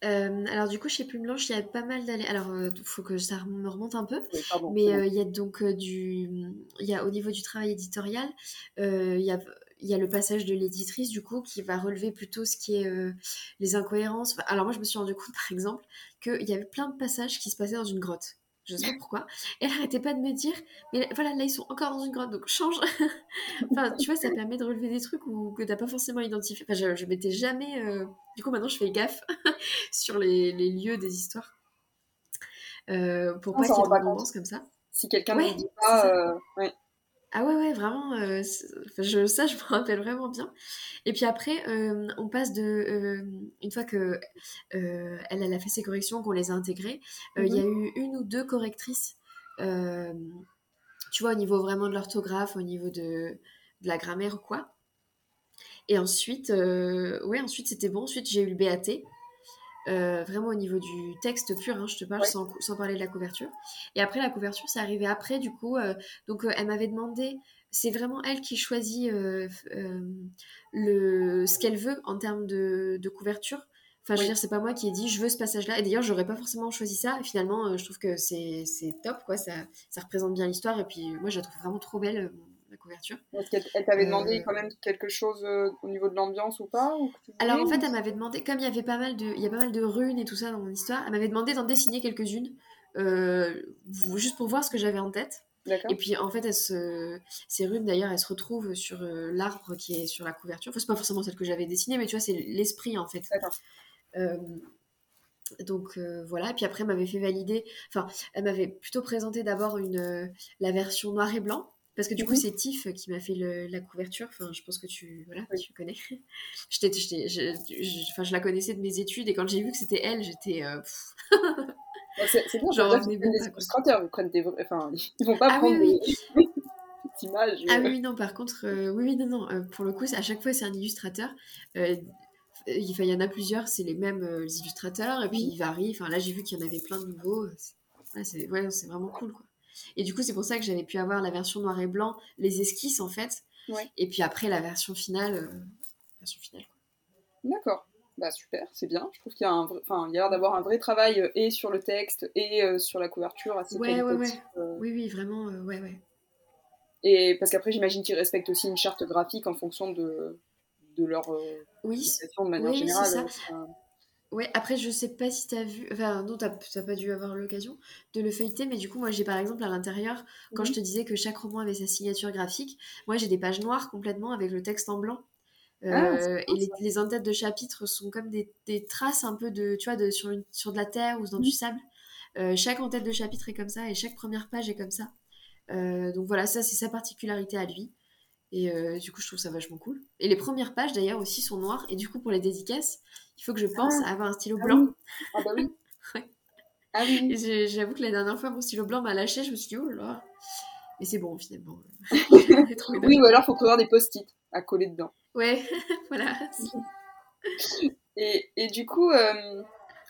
alors du coup chez Plume Blanche il y a pas mal d'allées. Alors il faut que ça me remonte un peu, mais il y a donc du, il y a au niveau du travail éditorial, il y a il y a le passage de l'éditrice du coup qui va relever plutôt ce qui est les incohérences. Alors moi je me suis rendu compte par exemple qu'il y avait plein de passages qui se passaient dans une grotte je sais pas pourquoi. Et elle arrêtait pas de me dire, mais voilà, là ils sont encore dans une grotte, donc change. enfin, tu vois, ça permet de relever des trucs ou que t'as pas forcément identifié. Enfin, je, je m'étais jamais. Euh, du coup, maintenant, je fais gaffe sur les, les, lieux des histoires euh, pour pas qu'il y ait de comme ça. Si quelqu'un ne dit pas, euh, ah ouais, ouais, vraiment, euh, je, ça, je me rappelle vraiment bien. Et puis après, euh, on passe de... Euh, une fois que elle, elle a fait ses corrections, qu'on les a intégrées, il y a mmh eu une ou deux correctrices, tu vois, au niveau vraiment de l'orthographe, au niveau de, de, la grammaire ou quoi. Et ensuite, ouais, ensuite c'était bon. Ensuite, j'ai eu le BAT. Euh, vraiment au niveau du texte pur, hein, je te parle sans, sans, parler de la couverture. Et après, la couverture, c'est arrivé après, du coup. Euh, donc, euh, elle m'avait demandé, c'est vraiment elle qui choisit le, ce qu'elle veut en termes de, de couverture. Enfin, je veux dire, c'est pas moi qui ai dit je veux ce passage-là. Et d'ailleurs, j'aurais pas forcément choisi ça. Et finalement, je trouve que c'est top, quoi. Ça, ça représente bien l'histoire. Et puis, moi, je la trouve vraiment trop belle la couverture. Est-ce qu'elle t'avait demandé euh, quand même quelque chose euh, au niveau de l'ambiance ou pas Alors en fait, elle m'avait demandé, comme il y avait pas mal de, il y a pas mal de runes et tout ça dans mon histoire, elle m'avait demandé d'en dessiner quelques-unes, euh, juste pour voir ce que j'avais en tête. Et puis en fait, ces runes d'ailleurs, elles se retrouvent sur l'arbre qui est sur la couverture. Enfin, c'est pas forcément celle que j'avais dessinée, mais tu vois, c'est l'esprit en fait. donc voilà, et puis après elle m'avait fait valider, enfin elle m'avait plutôt présenté d'abord une la version noir et blanc parce que du coup, c'est Tiff qui m'a fait la couverture. Enfin, je pense que tu, voilà, tu connais. je, je, enfin, je la connaissais de mes études et quand j'ai vu que c'était elle, j'étais. Euh, c'est bon, genre, des illustrateurs, ils prennent des. Enfin, ils vont pas ah, prendre oui, oui. des images. Ah oui, non, par contre, euh, oui, oui, non, non. Euh, pour le coup, à chaque fois, c'est un illustrateur. il, y en a plusieurs, c'est les mêmes illustrateurs et puis ils varient. Enfin, là, j'ai vu qu'il y en avait plein de nouveaux. C'est ouais, vraiment cool, quoi. Et du coup, c'est pour ça que j'avais pu avoir la version noir et blanc, les esquisses en fait. Et puis après, la version finale. Euh, version finale D'accord. Bah super, c'est bien. Je trouve qu'il y a un enfin, il y a l'air d'avoir un vrai travail euh, et sur le texte et euh, sur la couverture assez ouais, ouais, ouais. Oui, oui, vraiment, ouais, ouais. Et parce qu'après, j'imagine qu'ils respectent aussi une charte graphique en fonction de, de leur oui. de manière oui, générale. Ça. Ouais, après, je sais pas si t'as vu, enfin, non, t'as pas dû avoir l'occasion de le feuilleter, mais du coup, moi, j'ai par exemple à l'intérieur, quand je te disais que chaque roman avait sa signature graphique, moi, j'ai des pages noires complètement avec le texte en blanc. Ah, euh, et les, les en-têtes de chapitres sont comme des, des, traces un peu de, tu vois, de, sur, une, sur de la terre ou dans du sable. Euh, chaque en-tête de chapitre est comme ça et chaque première page est comme ça. Euh, donc voilà, ça, c'est sa particularité à lui. Et euh, du coup, je trouve ça vachement cool. Et les premières pages, d'ailleurs, aussi sont noires. Et du coup, pour les dédicaces, il faut que je pense ah. à avoir un stylo ah blanc. Ah bah oui. Ah oui. J'avoue que la dernière fois, mon stylo blanc m'a lâché. Je me suis dit, oh là là. Mais c'est bon, finalement. oui, ou alors, il faut trouver des post-it à coller dedans. Ouais, voilà. Et, et, du coup, euh,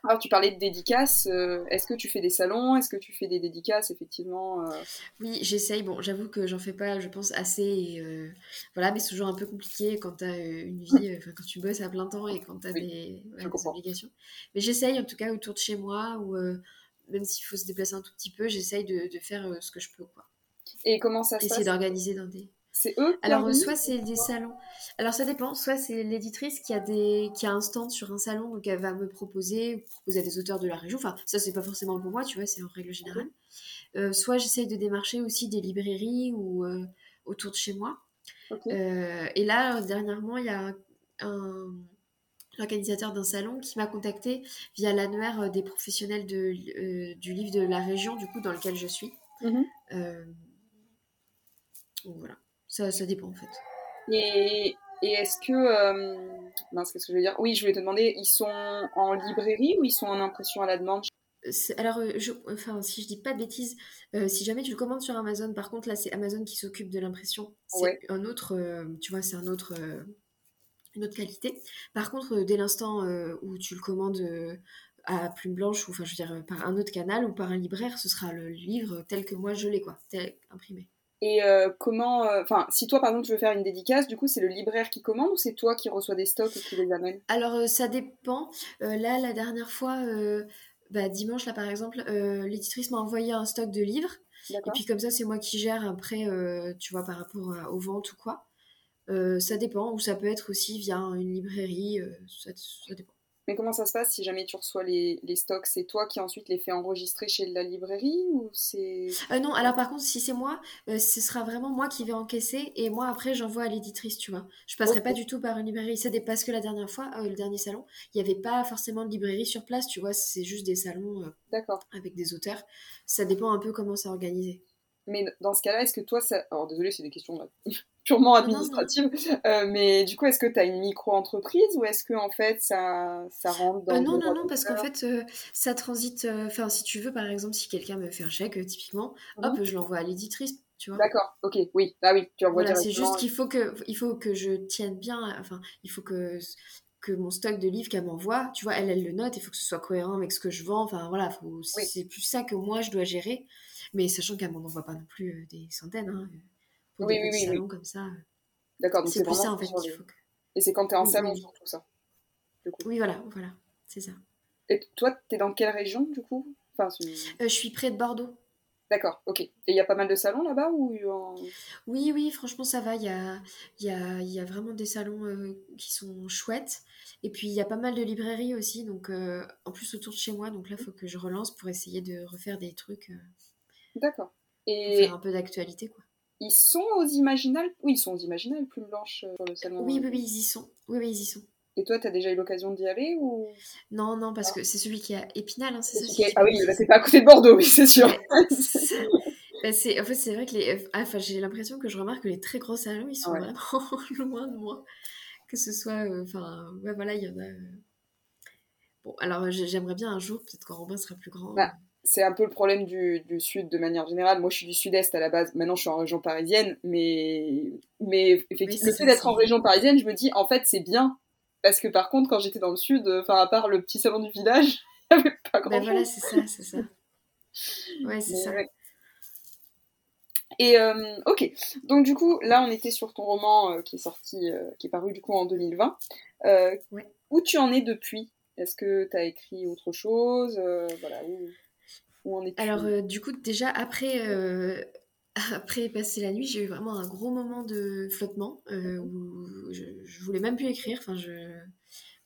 alors, tu parlais de dédicaces. Euh, est-ce que tu fais des salons? Est-ce que tu fais des dédicaces, effectivement euh? Oui, j'essaye. Bon, j'avoue que j'en fais pas, je pense, assez. Euh, voilà, mais c'est toujours un peu compliqué quand tu as une vie, quand tu bosses à plein temps et quand tu as des, obligations. Mais j'essaye, en tout cas, autour de chez moi, ou même s'il faut se déplacer un tout petit peu, j'essaye de, de, faire ce que je peux. Quoi. Et comment ça se Essayer d'organiser dans des. C'est eux Alors, soit c'est des salons. Alors, ça dépend. Soit c'est l'éditrice qui, a des... qui a un stand sur un salon, donc elle va me proposer, proposer à des auteurs de la région. Enfin, ça, c'est pas forcément pour moi, tu vois, c'est en règle générale. Euh, soit j'essaye de démarcher aussi des librairies ou euh, autour de chez moi. Euh, et là, dernièrement, il y a un, organisateur d'un salon qui m'a contacté via l'annuaire des professionnels de, du livre de la région, du coup, dans lequel je suis. Mhm. donc voilà. Ça, ça dépend en fait. Et, et est-ce que. Euh, mince, qu'est-ce que je veux dire? Oui, je voulais te demander, ils sont en librairie ou ils sont en impression à la demande? Alors, euh, je, enfin, si je dis pas de bêtises, euh, si jamais tu le commandes sur Amazon, par contre, là, c'est Amazon qui s'occupe de l'impression. C'est un autre, tu vois, c'est un autre, une autre qualité. Par contre, dès l'instant où tu le commandes à plume blanche, ou enfin, je veux dire, par un autre canal ou par un libraire, ce sera le livre tel que moi je l'ai, quoi, tel imprimé. Et euh, comment, euh, enfin, si toi par exemple tu veux faire une dédicace, du coup c'est le libraire qui commande ou c'est toi qui reçois des stocks et qui les amène Alors euh, ça dépend. là la dernière fois, bah, dimanche là par exemple, l'éditrice m'a envoyé un stock de livres. Et puis comme ça c'est moi qui gère après, tu vois par rapport aux ventes ou quoi. ça dépend, ou ça peut être aussi via une librairie, ça, ça dépend. Mais comment ça se passe si jamais tu reçois les, les stocks? C'est toi qui ensuite les fais enregistrer chez la librairie ou c'est euh, Non, alors par contre, si c'est moi, euh, ce sera vraiment moi qui vais encaisser et moi après j'envoie à l'éditrice, tu vois. Je passerai pas du tout par une librairie. Ça parce que la dernière fois, euh, le dernier salon, il n'y avait pas forcément de librairie sur place, tu vois. C'est juste des salons avec des auteurs. Ça dépend un peu comment c'est organisé. Mais dans ce cas-là, est-ce que toi, ça... alors désolé, c'est des questions purement administratives, euh, mais du coup, est-ce que tu as une micro-entreprise ou est-ce que en fait ça, ça rentre dans. Euh, non, non, non, parce qu'en fait, euh, ça transite. Enfin, si tu veux, par exemple, si quelqu'un me fait un chèque, typiquement, hop, mhm. je l'envoie à l'éditrice. D'accord, ok, oui, ah oui, tu envoies voilà, C'est juste qu'il faut que, il faut que je tienne bien, enfin, il faut que, que mon stock de livres qu'elle m'envoie, tu vois, elle, elle le note, il faut que ce soit cohérent avec ce que je vends, enfin voilà, c'est plus ça que moi je dois gérer. Mais sachant qu'elle m'en envoie pas non plus euh, des centaines, hein, euh, pour oui, des oui, salons oui. comme ça. Euh. D'accord, donc c'est plus ça en fait qu'il faut Et c'est quand tu es en salon tout ça Oui, voilà, voilà, c'est ça. Et toi, tu es dans quelle région du coup? Enfin, Je suis près de Bordeaux. D'accord, ok. Et il y a pas mal de salons là-bas ou Oui, oui, franchement, ça va. Il y a, y, a, y a, vraiment des salons qui sont chouettes. Et puis, il y a pas mal de librairies aussi. Donc, en plus, autour de chez moi. Donc là, il faut que je relance pour essayer de refaire des trucs. D'accord. Et faire un peu d'actualité, quoi. Ils sont aux Imaginales? Oui, ils sont aux Imaginales, plus blanches sur le salon. Oui, oui, oui, ils y sont. Oui, oui, ils y sont. Et toi, tu as déjà eu l'occasion d'y aller ou? Non, non, parce que c'est celui qui a Épinal, hein, c'est ça. Ah oui, c'est pas à côté de Bordeaux, oui, c'est sûr. Bah, en fait, c'est vrai que les. Ah, enfin, j'ai l'impression que je remarque que les très gros salons, ils sont vraiment loin de moi. Que ce soit. Euh, enfin, ouais, voilà, il y en a. Euh. Bon, alors j'aimerais bien un jour, peut-être quand Robin sera plus grand. Bah, c'est un peu le problème du, sud de manière générale. Moi, je suis du sud-est à la base. Maintenant, je suis en région parisienne. Mais, mais effectivement, le fait d'être en région parisienne, je me dis, en fait, c'est bien. Parce que par contre, quand j'étais dans le sud, enfin, à part le petit salon du village, il n'y avait pas grand-chose. Ben voilà, c'est ça, c'est ça. Ouais, c'est ça. Et euh, ok, donc du coup, là, on était sur ton roman euh, qui est sorti, euh, qui est paru du coup en 2020. Où tu en es depuis? Est-ce que tu as écrit autre chose? Voilà, où... Alors, euh, du coup, déjà, après, euh, après passer la nuit, j'ai eu vraiment un gros moment de flottement euh, où je, je, voulais même plus écrire. Enfin, je...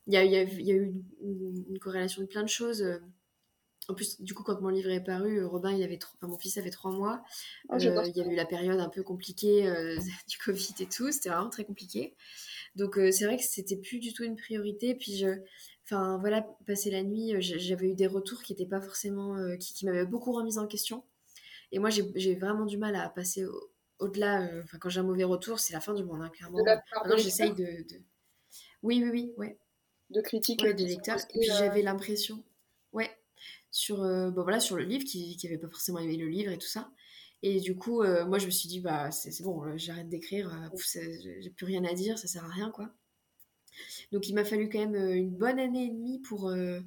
il, y a, il, y a, il y a eu une, corrélation de plein de choses. En plus, du coup, quand mon livre est paru, Robin, il avait enfin, mon fils avait trois mois. Oh, il y a eu la période un peu compliquée du Covid et tout. C'était vraiment très compliqué. Donc, c'est vrai que c'était plus du tout une priorité. Puis, je, Enfin voilà, passer la nuit, euh, j'avais eu des retours qui n'étaient pas forcément, euh, qui, m'avaient beaucoup remise en question. Et moi, j'ai vraiment du mal à passer au-delà. Euh, enfin, quand j'ai un mauvais retour, c'est la fin du monde, hein, clairement. Maintenant, j'essaye de, Oui, oui, oui, ouais. De critiques. Ouais, lecteurs. Et puis j'avais l'impression, ouais, sur, bon, voilà, sur le livre, qui n'avait pas forcément aimé le livre et tout ça. Et du coup, moi, je me suis dit, bah, c'est bon, j'arrête d'écrire, j'ai plus rien à dire, ça sert à rien, quoi. Donc il m'a fallu quand même euh, une bonne année et demie pour... Euh,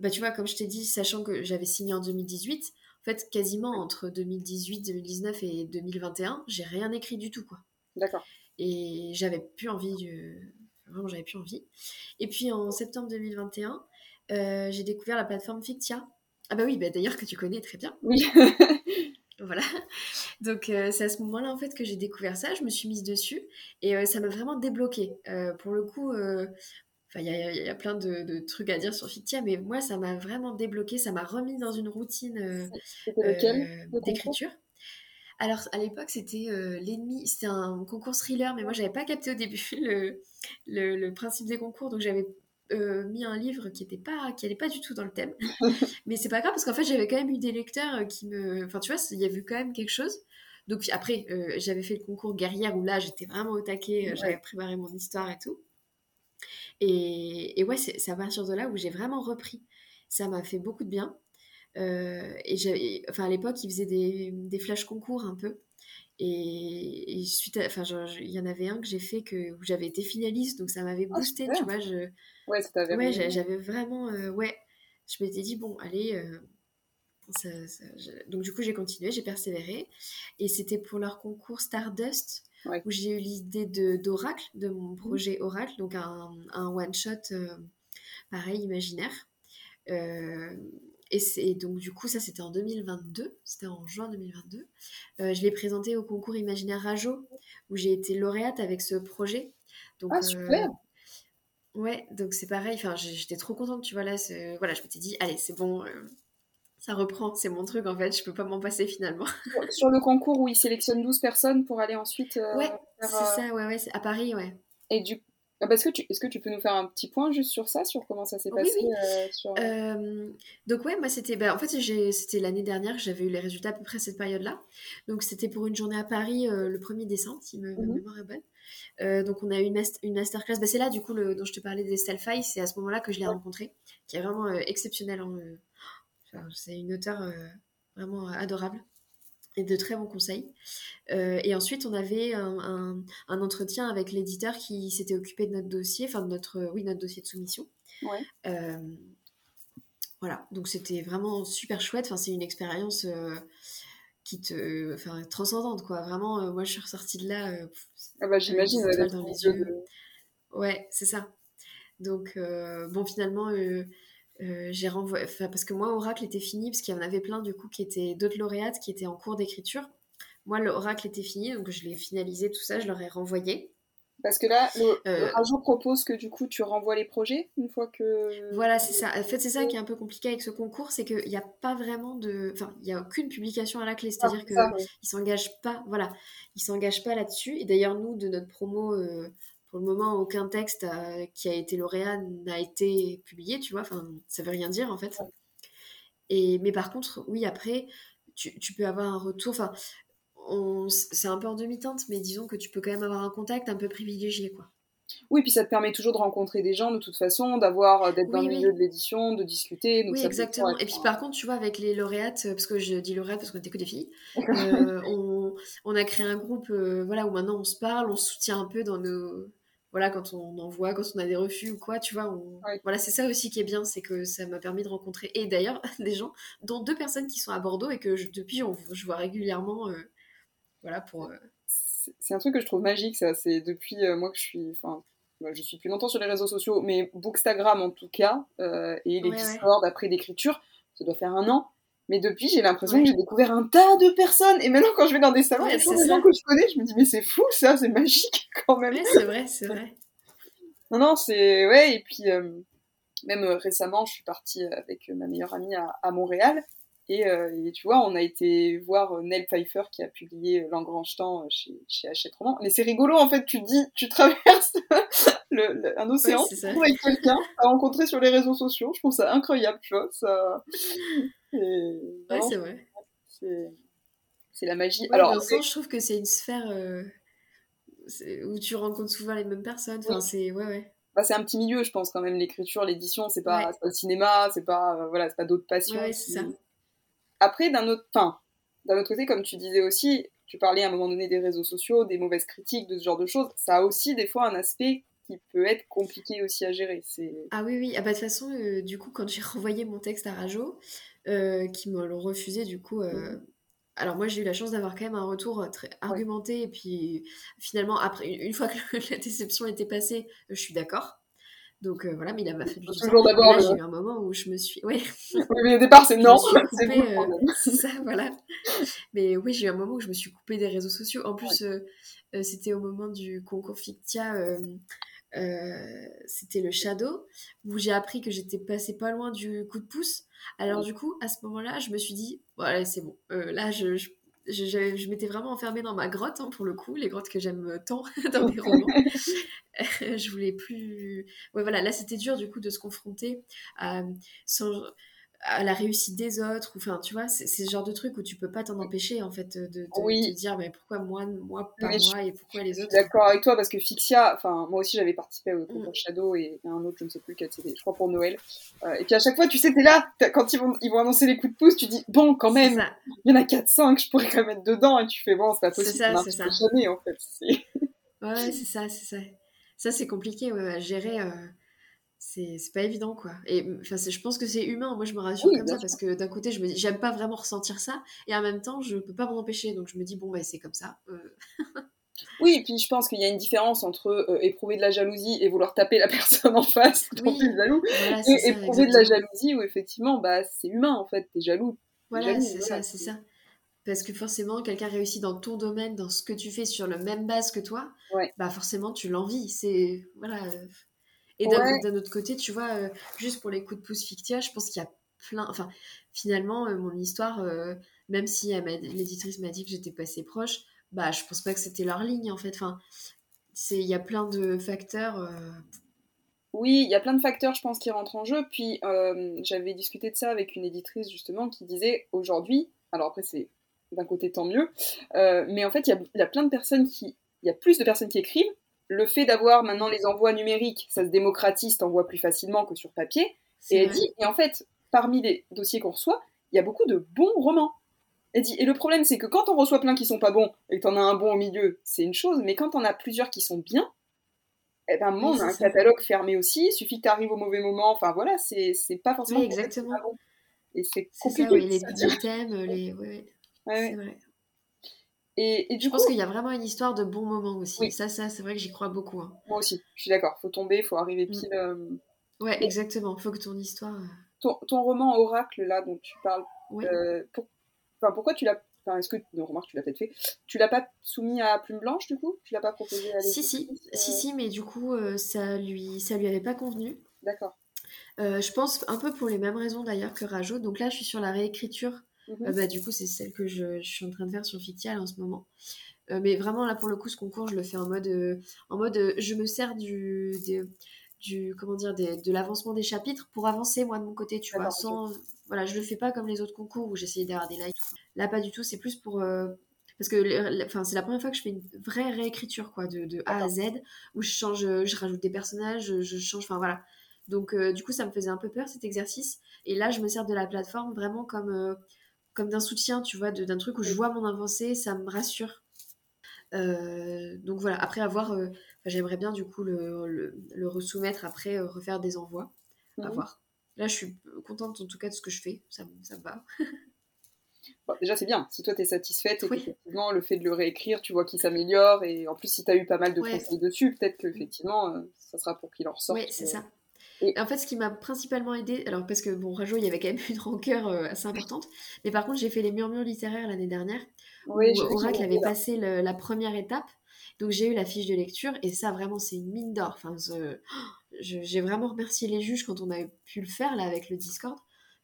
bah tu vois, comme je t'ai dit, sachant que j'avais signé en 2018, en fait, quasiment entre 2018, 2019 et 2021, j'ai rien écrit du tout, quoi. D'accord. Et j'avais plus envie, de... vraiment, j'avais plus envie. Et puis en septembre 2021, euh, j'ai découvert la plateforme Fictia. Ah bah oui, bah d'ailleurs que tu connais très bien. Oui. Voilà. Donc euh, c'est à ce moment-là en fait que j'ai découvert ça, je me suis mise dessus et euh, ça m'a vraiment débloqué. Euh, pour le coup, il y, y, a plein de, trucs à dire sur Fictia, mais moi ça m'a vraiment débloqué, ça m'a remis dans une routine d'écriture. Alors à l'époque c'était l'ennemi, c'était un concours thriller, mais moi j'avais pas capté au début le, le principe des concours, donc j'avais euh, mis un livre qui était pas qui allait pas du tout dans le thème. Mais c'est pas grave parce qu'en fait j'avais quand même eu des lecteurs euh, qui me enfin tu vois il y avait quand même quelque chose. Donc après euh, j'avais fait le concours guerrière où là j'étais vraiment au taquet j'avais préparé mon histoire et tout. Et, et ouais c'est à partir de là où j'ai vraiment repris. Ça m'a fait beaucoup de bien. Et j'avais enfin à l'époque ils faisaient des, des flash concours un peu et, suite enfin il y en avait un que j'ai fait que où j'avais été finaliste donc ça m'avait ah, boosté tu vois je ouais ouais j'avais vraiment euh, ouais je m'étais dit bon allez euh, ça, donc du coup j'ai continué j'ai persévéré et c'était pour leur concours Stardust où j'ai eu l'idée de d'Oracle de mon mmh. projet Oracle donc un, un one shot euh, pareil imaginaire et, donc, du coup, ça, c'était en 2022, c'était en juin 2022. je l'ai présenté au concours Imaginaire Rajo, où j'ai été lauréate avec ce projet. Donc, ah, super Ouais, donc c'est pareil, enfin, j'étais trop contente, tu vois, là, voilà, je m'étais dit, allez, c'est bon, ça reprend, c'est mon truc, en fait, je peux pas m'en passer, finalement. Sur le concours où ils sélectionnent 12 personnes pour aller ensuite... ouais, c'est ça, ouais, ouais, à Paris, ouais. Et du ah, bah, est-ce, que tu, est-ce que tu peux nous faire un petit point juste sur ça, sur comment ça s'est passé oui, oui. Euh, euh, donc ouais, moi c'était, bah, en fait c'était l'année dernière que j'avais eu les résultats à peu près cette période-là. Donc c'était pour une journée à Paris euh, le 1er décembre, si ma mhm. mémoire est bonne. donc on a eu une, une masterclass. Bah, c'est là du coup le, dont je te parlais d'Estelle Faye, c'est à ce moment-là que je l'ai rencontrée, qui est vraiment exceptionnelle. Hein, c'est une auteure vraiment adorable et de très bons conseils. Euh, et ensuite, on avait un, entretien avec l'éditeur qui s'était occupé de notre dossier, enfin de notre, oui, notre dossier de soumission. Euh, voilà, donc c'était vraiment super chouette. Enfin, c'est une expérience euh, qui te, enfin, transcendante, quoi. Vraiment, moi, je suis ressortie de là. ah bah, j'imagine. dans les yeux. Ouais, c'est ça. Donc, bon, finalement euh, j'ai renvoyé, parce que moi, Oracle était fini, parce qu'il y en avait plein du coup qui étaient d'autres lauréates qui étaient en cours d'écriture. Moi, l'Oracle était fini, donc je l'ai finalisé, tout ça, je leur ai renvoyé. Parce que là, le, euh, propose que du coup tu renvoies les projets une fois que. Voilà, c'est ça. En fait, c'est ça qui est un peu compliqué avec ce concours, c'est qu'il n'y a pas vraiment de. Enfin, il n'y a aucune publication à la clé, c'est-à-dire qu'ils ne s'engagent pas. Voilà, ils s'engagent pas là-dessus. Et d'ailleurs, nous, de notre promo. Euh, pour le moment, aucun texte euh, qui a été lauréat n'a été publié, tu vois. Enfin, ça veut rien dire en fait. Et, mais par contre, oui, après, tu, tu peux avoir un retour. Enfin, c'est un peu en demi-teinte, mais disons que tu peux quand même avoir un contact un peu privilégié, quoi. Oui, puis ça te permet toujours de rencontrer des gens de toute façon, d'avoir euh, d'être dans le milieu de l'édition, de discuter. oui, exactement. Et puis par contre, tu vois, avec les lauréates, parce que je dis lauréates parce qu'on n'était que des filles, euh, on, on, a créé un groupe, voilà, où maintenant on se parle, on se soutient un peu dans nos, voilà, quand on envoie, quand on a des refus ou quoi, tu vois, voilà, c'est ça aussi qui est bien, c'est que ça m'a permis de rencontrer, et d'ailleurs, des gens, dont deux personnes qui sont à Bordeaux et que depuis, je vois régulièrement, euh, voilà, pour... Euh, c'est un truc que je trouve magique, ça, c'est depuis euh, moi que je suis, enfin, je suis plus longtemps sur les réseaux sociaux, mais Bookstagram en tout cas, et les Discord après d'écriture, ça doit faire un an, mais depuis, j'ai l'impression que j'ai découvert un tas de personnes. Et maintenant, quand je vais dans des salons, il y a des gens que je connais, je me dis, mais c'est fou, ça, c'est magique quand même. c'est vrai, c'est vrai. Non, non, c'est. Ouais, et puis, euh, même euh, récemment, je suis partie avec ma meilleure amie à, Montréal. Euh, et, tu vois, on a été voir Nell Pfeiffer qui a publié L'Engrange-Temps chez, chez Hachette Roman. Mais c'est rigolo, en fait, tu dis, tu traverses le, un océan avec quelqu'un à rencontrer sur les réseaux sociaux. Je trouve ça incroyable, tu vois. Ça... ouais, c'est vrai. C'est la magie. Alors, je trouve que c'est une sphère euh, où tu rencontres souvent les mêmes personnes. Enfin, c'est ouais, ouais. Bah, c'est un petit milieu, je pense quand même. L'écriture, l'édition, c'est pas, pas, le cinéma, c'est pas euh, voilà, c'est pas d'autres passions. ça. Après, d'un autre, enfin, d'un autre côté, comme tu disais aussi, tu parlais à un moment donné des réseaux sociaux, des mauvaises critiques, de ce genre de choses. Ça a aussi des fois un aspect qui peut être compliqué aussi à gérer. Ah oui, oui. Ah bah, de toute façon, euh, du coup, quand j'ai renvoyé mon texte à Rajo, euh, qui me l'ont refusé, du coup. Euh, mmh. Alors moi j'ai eu la chance d'avoir quand même un retour très argumenté et puis finalement après une fois que la déception était passée, je suis d'accord. Donc voilà, mais il a du Toujours d'abord. J'ai eu un moment où je me suis. Oui, mais au départ, c'est non. C'est ça, voilà. Mais oui, j'ai eu un moment où je me suis coupée des réseaux sociaux. En plus, c'était au moment du concours Fictia. c'était le Shadow, où j'ai appris que j'étais passée pas loin du coup de pouce. Alors du coup, à ce moment-là, je me suis dit, voilà, c'est bon. Euh, là, je, je, je, m'étais vraiment enfermée dans ma grotte, hein, pour le coup, les grottes que j'aime tant dans mes romans. je voulais plus... Ouais, voilà, là, c'était dur, du coup, de se confronter à... Sans à la réussite des autres, ou enfin, tu vois, c'est ce genre de truc où tu peux pas t'en empêcher, en fait, de, te dire, mais pourquoi moi, moi pas moi, et pourquoi les autres? D'accord avec toi, parce que Fixia, enfin, moi aussi j'avais participé au concours mm. Shadow et un autre, je ne sais plus lequel c'était, je crois pour Noël. Euh, et puis à chaque fois, tu sais, t'es là, quand ils vont, ils vont annoncer les coups de pouce, tu dis, bon, quand même, il y en a 4-5, je pourrais quand même être dedans, et tu fais, bon, c'est pas possible, ça, c'est ça. Jamais, en fait. ouais, c'est ça, c'est ça. Ça, c'est compliqué à gérer. Euh c'est pas évident quoi et enfin je pense que c'est humain moi je me rassure comme ça parce que d'un côté je me dis j'aime pas vraiment ressentir ça et en même temps je peux pas m'en empêcher donc je me dis bon bah c'est comme ça euh. Oui, et puis je pense qu'il y a une différence entre euh, éprouver de la jalousie et vouloir taper la personne en face quand oui. jaloux, et éprouver de la jalousie où effectivement, bah, c'est humain en fait, t'es jaloux. Voilà, c'est ça, c'est ça. Parce que forcément, quelqu'un réussit dans ton domaine, dans ce que tu fais sur le même base que toi, bah forcément, tu l'envies. C'est voilà. Et d'un autre côté, tu vois, euh, juste pour les coups de pouce fictifs, je pense qu'il y a plein. Enfin, finalement, euh, mon histoire, même si l'éditrice m'a dit que j'étais pas assez proche, bah je pense pas que c'était leur ligne en fait. Enfin, il y a plein de facteurs. Euh, oui, il y a plein de facteurs, je pense, qui rentrent en jeu. Puis euh, j'avais discuté de ça avec une éditrice justement qui disait aujourd'hui, alors après c'est d'un côté tant mieux, euh, mais en fait il y, a, plein de personnes qui, il y a plus de personnes qui écrivent. Le fait d'avoir maintenant les envois numériques, ça se démocratise, t'envoies plus facilement que sur papier. Et elle dit, et en fait, parmi les dossiers qu'on reçoit, il y a beaucoup de bons romans. Et, dit, et le problème, c'est que quand on reçoit plein qui sont pas bons et que t'en as un bon au milieu, c'est une chose, mais quand on a plusieurs qui sont bien, eh ben, moi, on a un catalogue fermé aussi, il suffit que tu arrives au mauvais moment, enfin voilà, c'est pas forcément. Oui, exactement. Et c'est compliqué. Ça, oui, les thèmes, les. Ouais, ouais. c'est vrai. Et, et, du je pense qu'il y a vraiment une histoire de bons moments aussi. Oui. Ça, ça c'est vrai que j'y crois beaucoup. Hein. Moi aussi, je suis d'accord. Faut tomber, faut arriver mm. pile. Euh, ouais, exactement. Faut que ton histoire. Euh, ton, ton, roman Oracle, là, dont tu parles, euh, pour, Enfin, pourquoi tu l'as. Enfin, est-ce que. Non, remarque, tu l'as peut-être fait. Tu l'as pas soumis à Plume Blanche, du coup? Tu l'as pas proposé à Si, si. Si, si, mais du coup, euh, ça, lui, ça lui avait pas convenu. D'accord. Euh, je pense un peu pour les mêmes raisons d'ailleurs que Rajo. Donc là, je suis sur la réécriture. Mhm. Euh, bah, du coup, c'est celle que je, je, suis en train de faire sur Fictial en ce moment. mais vraiment, là, pour le coup, ce concours, je le fais en mode. en mode je me sers du. du comment dire de l'avancement des chapitres pour avancer moi de mon côté tu vois sans voilà, je le fais pas comme les autres concours où j'essayais d'avoir des likes. Là, pas du tout. C'est plus pour. Euh, parce que enfin, c'est la première fois que je fais une vraie réécriture, quoi, de, de A à Z, où je change, je rajoute des personnages, je change. Enfin, voilà. Donc, euh, du coup, ça me faisait un peu peur cet exercice. Et là, je me sers de la plateforme vraiment comme, euh, comme d'un soutien, tu vois, d'un truc où je vois mon avancée, ça me rassure. donc voilà, après avoir, j'aimerais bien du coup le, le, le resoumettre après, refaire des envois, à mhm. voir. Là, je suis contente en tout cas de ce que je fais. Ça, ça me va. déjà, c'est bien. Si toi, tu es satisfaite, et effectivement, le fait de le réécrire, tu vois qu'il s'améliore. Et en plus, si tu as eu pas mal de conseils dessus, peut-être qu'effectivement, euh, ça sera pour qu'il en ressorte. Oui, c'est ça. Et... En fait, ce qui m'a principalement aidé, alors parce que bon, Rajo, il y avait quand même une rancœur euh, assez importante, mais par contre, j'ai fait les murmures littéraires l'année dernière, oui, où Oracle avait passé la première étape, donc j'ai eu la fiche de lecture, et ça, vraiment, c'est une mine d'or. Enfin, j'ai vraiment remercié les juges quand on a pu le faire là avec le Discord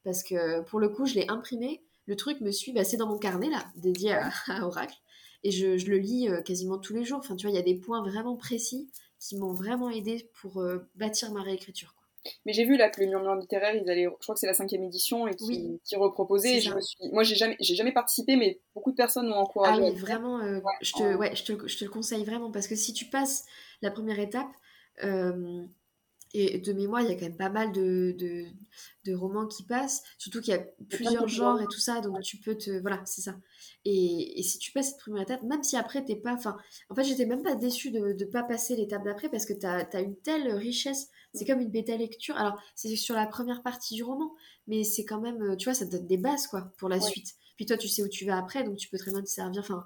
parce que pour le coup je l'ai imprimé. Le truc me suit bah, c'est dans mon carnet là dédié à, Oracle et je, le lis euh, quasiment tous les jours. Enfin tu vois il y a des points vraiment précis qui m'ont vraiment aidé pour euh, bâtir ma réécriture mais j'ai vu là que le murmure littéraire, ils allaient, je crois que c'est la cinquième édition et qui, qui reproposait. je me suis, moi j'ai jamais, j'ai jamais participé, mais beaucoup de personnes m'ont encouragé. Ah oui, vraiment, euh, je te, ouais, je te, je te, le conseille vraiment parce que si tu passes la première étape, et de mémoire, il y a quand même pas mal de, de, de romans qui passent, surtout qu'il y a plusieurs genres et tout ça, donc tu peux te... Voilà, c'est ça. Et, et, si tu passes cette première étape, même si après t'es pas... Enfin, en fait, j'étais même pas déçue de ne pas passer l'étape d'après parce que tu as, une telle richesse, c'est comme une bêta lecture. Alors, c'est sur la première partie du roman, mais c'est quand même, tu vois, ça te donne des bases, quoi, pour la suite. Puis toi, tu sais où tu vas après, donc tu peux très bien te servir. Enfin,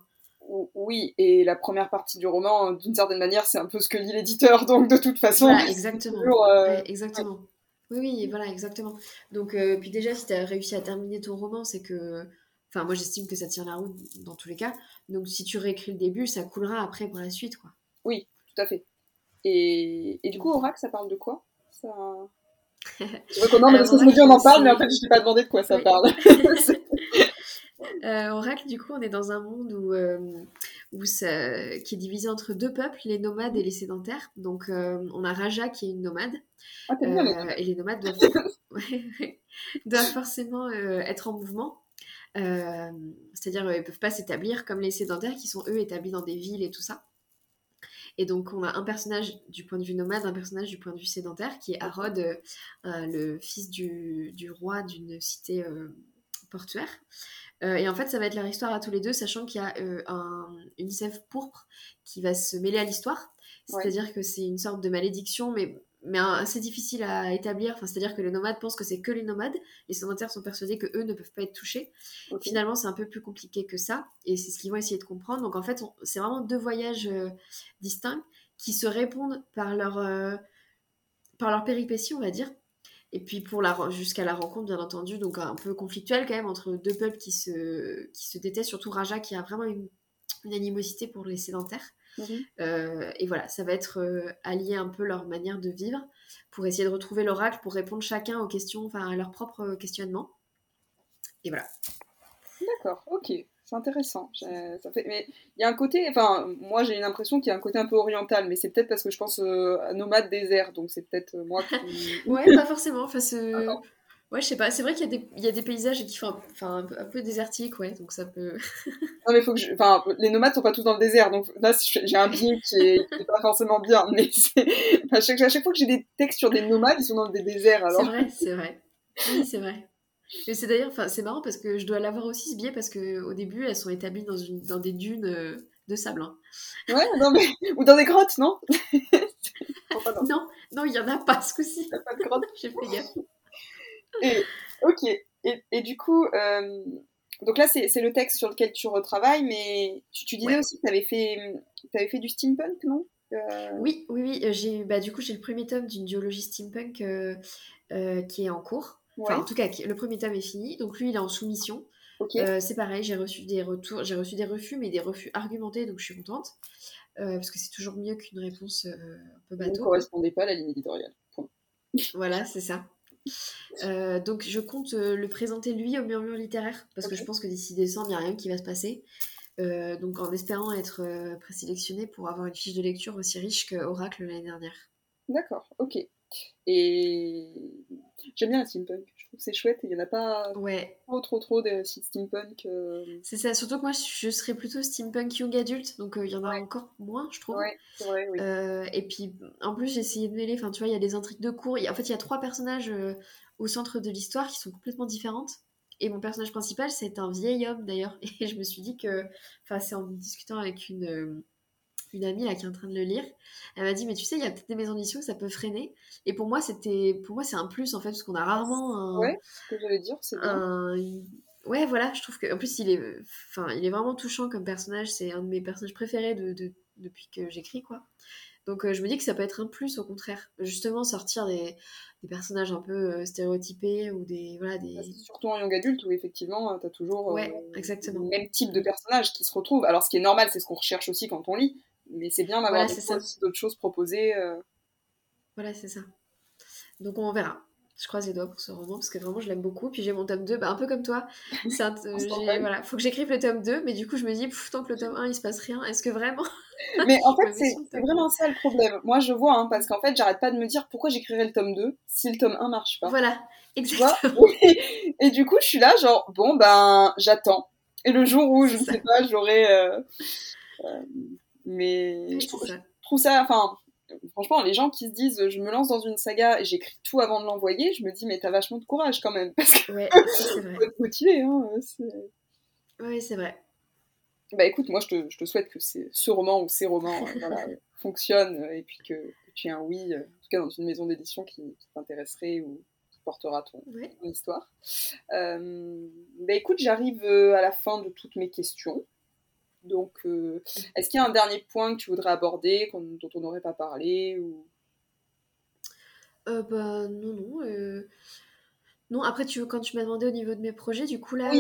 oui, et la première partie du roman, d'une certaine manière, c'est un peu ce que lit l'éditeur, donc de toute façon. Voilà, exactement. Euh, exactement. Oui, oui, voilà, exactement. Donc, euh, puis déjà, si tu as réussi à terminer ton roman, c'est que. Enfin, moi, j'estime que ça tient la route dans tous les cas. Donc, si tu réécris le début, ça coulera après pour la suite, quoi. Oui, tout à fait. Et, et du coup, Oracle, ça parle de quoi? Ça... Je vois parce que je me dis, on en parle, mais en fait, je t'ai pas demandé de quoi ça parle. Euh, Oracle, du coup, on est dans un monde où, euh, où ça, qui est divisé entre deux peuples, les nomades et les sédentaires. Donc, euh, on a Raja qui est une nomade. Ah, et les nomades doivent, doivent forcément être en mouvement. C'est-à-dire, ils ne peuvent pas s'établir comme les sédentaires qui sont, eux, établis dans des villes et tout ça. Et donc, on a un personnage du point de vue nomade, un personnage du point de vue sédentaire, qui est Harod, le fils du, du roi d'une cité portuaire. Euh, et en fait, ça va être leur histoire à tous les deux, sachant qu'il y a euh, une sève pourpre qui va se mêler à l'histoire. C'est-à-dire que c'est une sorte de malédiction, mais mais assez difficile à établir. Enfin, c'est-à-dire que les nomades pensent que c'est que les nomades, les sédentaires sont persuadés que eux ne peuvent pas être touchés. Finalement, c'est un peu plus compliqué que ça, et c'est ce qu'ils vont essayer de comprendre. Donc en fait, c'est vraiment deux voyages distincts qui se répondent par leur par leur péripétie, on va dire. Et puis pour la jusqu'à la rencontre, bien entendu, donc un peu conflictuelle quand même entre deux peuples qui se, qui se détestent, surtout Raja qui a vraiment une, animosité pour les sédentaires. Mhm. Euh, et voilà, ça va être euh, allier un peu leur manière de vivre pour essayer de retrouver l'oracle, pour répondre chacun aux questions, enfin à leurs propres questionnements. Et voilà. D'accord, ok c'est intéressant. Ça fait... Mais il y a un côté, enfin, moi j'ai l'impression qu'il y a un côté un peu oriental, mais c'est peut-être parce que je pense euh, à nomade désert, donc c'est peut-être euh, moi qui. ouais, pas forcément. Enfin, ouais, je sais pas. C'est vrai qu'il y, a des... il y a des paysages qui font enfin, un, peu, désertiques, ouais, donc ça peut. non, mais faut que je... enfin, les nomades sont pas tous dans le désert, donc là j'ai un biais qui est, pas forcément bien, mais c'est. à, chaque... à chaque fois que j'ai des textes sur des nomades, ils sont dans des déserts alors. C'est vrai, c'est vrai. Oui, c'est vrai. Mais c'est d'ailleurs, enfin, c'est marrant parce que je dois l'avoir aussi ce biais parce que au début, elles sont établies dans, une, dans des dunes euh, de sable. Hein. Ouais, non, mais... ou dans des grottes, non? Non, non, il y en a pas ce coup-ci. pas de. J'ai fait gaffe. Et, ok. Et, et, du coup, euh, donc là, c'est le texte sur lequel tu retravailles, mais tu, tu disais aussi que tu avais, fait, avais fait du steampunk, non? Euh, Oui, oui, oui. J'ai, bah, du coup, j'ai le premier tome d'une biologie steampunk qui est en cours. Enfin, en tout cas, le premier tome est fini. Donc lui, il est en soumission. Euh, c'est pareil, j'ai reçu des retours, j'ai reçu des refus, mais des refus argumentés, donc je suis contente. Euh, parce que c'est toujours mieux qu'une réponse euh, un peu bateau. ne correspondait pas à la ligne éditoriale. voilà, c'est ça. Donc je compte le présenter lui au murmure littéraire, parce que je pense que d'ici décembre, il n'y a rien qui va se passer. donc en espérant être présélectionné pour avoir une fiche de lecture aussi riche que Oracle l'année dernière. D'accord, ok. Et j'aime bien la steampunk. Trouve c'est chouette. Il n'y en a pas ouais. trop, trop, trop de steampunk. Euh. C'est ça. Surtout que moi, je serais plutôt steampunk young adulte. Donc, euh, il y en a encore moins, je trouve. Ouais, vrai, oui. Euh, et puis, en plus, j'ai essayé de mêler. Enfin, tu vois, il y a des intrigues de cours. En fait, il y a trois personnages au centre de l'histoire qui sont complètement différentes. Et mon personnage principal, c'est un vieil homme d'ailleurs. Et je me suis dit que, enfin, c'est en discutant avec une, une amie là qui est en train de le lire. Elle m'a dit mais tu sais il y a peut-être des maisons d'édition ça peut freiner. Et pour moi c'était pour moi c'est un plus en fait parce qu'on a rarement un. Ouais. Ce que j'allais dire c'est un... Ouais voilà je trouve que en plus il est enfin il est vraiment touchant comme personnage c'est un de mes personnages préférés de, depuis que j'écris quoi. Donc euh, je me dis que ça peut être un plus au contraire justement sortir des, des personnages un peu euh, stéréotypés ou des voilà des bah, surtout en young adulte où effectivement tu as toujours ouais, exactement. le même type de personnages qui se retrouvent. Alors ce qui est normal c'est ce qu'on recherche aussi quand on lit mais c'est bien d'avoir d'autres choses proposées. Euh. Voilà, c'est ça. Donc on verra. Je croise les doigts pour ce roman parce que vraiment je l'aime beaucoup. Puis j'ai mon tome 2, bah, un peu comme toi. Un, voilà, faut que j'écrive le tome 2, mais du coup je me dis, tant que le tome 1 il se passe rien, est-ce que vraiment. mais en fait, c'est vraiment ça le problème. Moi je vois, hein, parce qu'en fait j'arrête pas de me dire pourquoi j'écrirais le tome 2 si le tome 1 marche pas. Voilà, exactement. Et du coup je suis là, genre, bon ben j'attends. Et le jour où je ne sais pas, j'aurai. Euh, euh, mais je, trouve, ça, enfin, franchement, les gens qui se disent je me lance dans une saga et j'écris tout avant de l'envoyer, je me dis mais t'as vachement de courage quand même parce que ouais, c'est vrai. faut être motivé. Hein, oui, c'est vrai. Bah écoute, moi je te, je te souhaite que ce roman ou ces romans euh, fonctionnent et puis que, tu aies un oui, euh, en tout cas dans une maison d'édition qui, t'intéresserait ou qui portera ton, histoire. Euh, bah écoute, j'arrive à la fin de toutes mes questions. Donc, euh, est-ce qu'il y a un dernier point que tu voudrais aborder, dont on n'aurait pas parlé ou... Euh, bah, non, non. Euh, non, après, tu, quand tu m'as demandé au niveau de mes projets, du coup, là,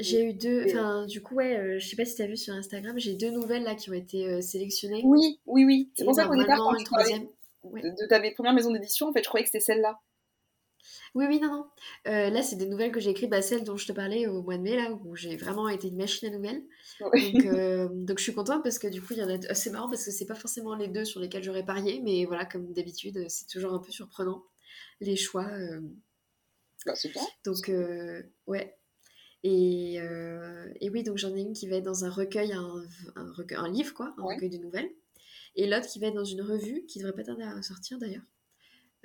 j'ai eu deux. Enfin, du coup, ouais, je sais pas si tu as vu sur Instagram, j'ai deux nouvelles là qui ont été sélectionnées. Oui, oui, oui. C'est pour ça qu'au départ, quand tu troisième. de, ta première maison d'édition, en fait, je croyais que c'était celle-là. Oui, oui, non, non. Euh, là, c'est des nouvelles que j'ai écrites, bah, celles dont je te parlais au mois de mai, là, où j'ai vraiment été une machine à nouvelles. Donc, euh, donc, je suis contente parce que du coup, il y en a. C'est marrant parce que c'est pas forcément les deux sur lesquels j'aurais parié, mais voilà, comme d'habitude, c'est toujours un peu surprenant les choix. Euh. Bah. Donc, ouais. Et, et, oui, donc j'en ai une qui va être dans un recueil, un, un, recueil, un livre, quoi, un recueil de nouvelles. Et l'autre qui va être dans une revue, qui devrait pas tarder à sortir d'ailleurs.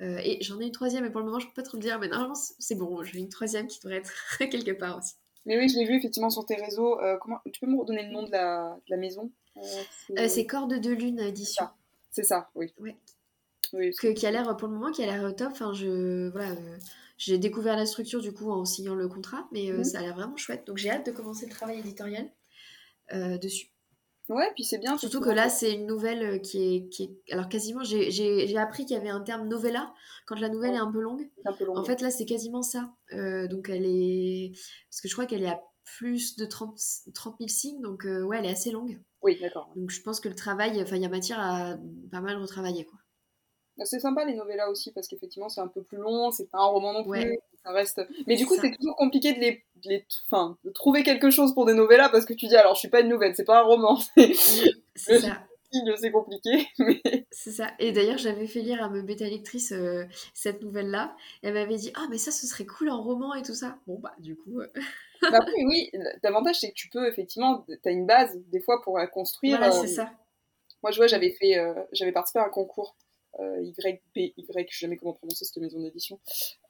Euh, et j'en ai une troisième, et pour le moment, je peux pas trop le dire, mais normalement, c'est bon. J'ai une troisième qui devrait être quelque part aussi. Mais oui, je l'ai vu effectivement sur tes réseaux. Euh, comment... Tu peux me redonner le nom de la, de la maison? Euh, C'est Corde de Lune édition. C'est ça, oui. Ouais. qui a l'air, pour le moment, qui a l'air top. Enfin, je, voilà, j'ai découvert la structure du coup en signant le contrat, mais mhm. ça a l'air vraiment chouette. Donc j'ai hâte de commencer le travail éditorial dessus. Ouais, puis c'est bien. Surtout que là, c'est une nouvelle euh, qui est, qui est... Alors, quasiment, j'ai appris qu'il y avait un terme novella quand la nouvelle est un peu longue. Un peu En fait, là, c'est quasiment ça. Euh, donc, elle est. Parce que je crois qu'elle est à plus de 30, 30 000 signes, donc euh, ouais, elle est assez longue. Oui, d'accord. Donc, je pense que le travail, enfin, il y a matière à pas mal retravailler, quoi. Bah, c'est sympa les novellas aussi parce qu'effectivement c'est un peu plus long, c'est pas un roman non plus, ça reste. Mais du coup c'est toujours compliqué de les, les, enfin, de trouver quelque chose pour des novellas parce que tu dis alors je suis pas une nouvelle, c'est pas un roman. C'est ça. C'est compliqué. Mais... C'est ça. Et d'ailleurs, j'avais fait lire à ma bêta lectrice euh, cette nouvelle-là. Elle m'avait dit Ah, mais ça, ce serait cool en roman et tout ça. Bon, bah, du coup. Euh. bah, oui, oui. L'avantage, c'est que tu peux, effectivement, tu as une base, des fois, pour la construire. Voilà, c'est euh, ça. Moi, je vois, j'avais fait, j'avais participé à un concours YPY, je sais jamais comment prononcer cette maison d'édition.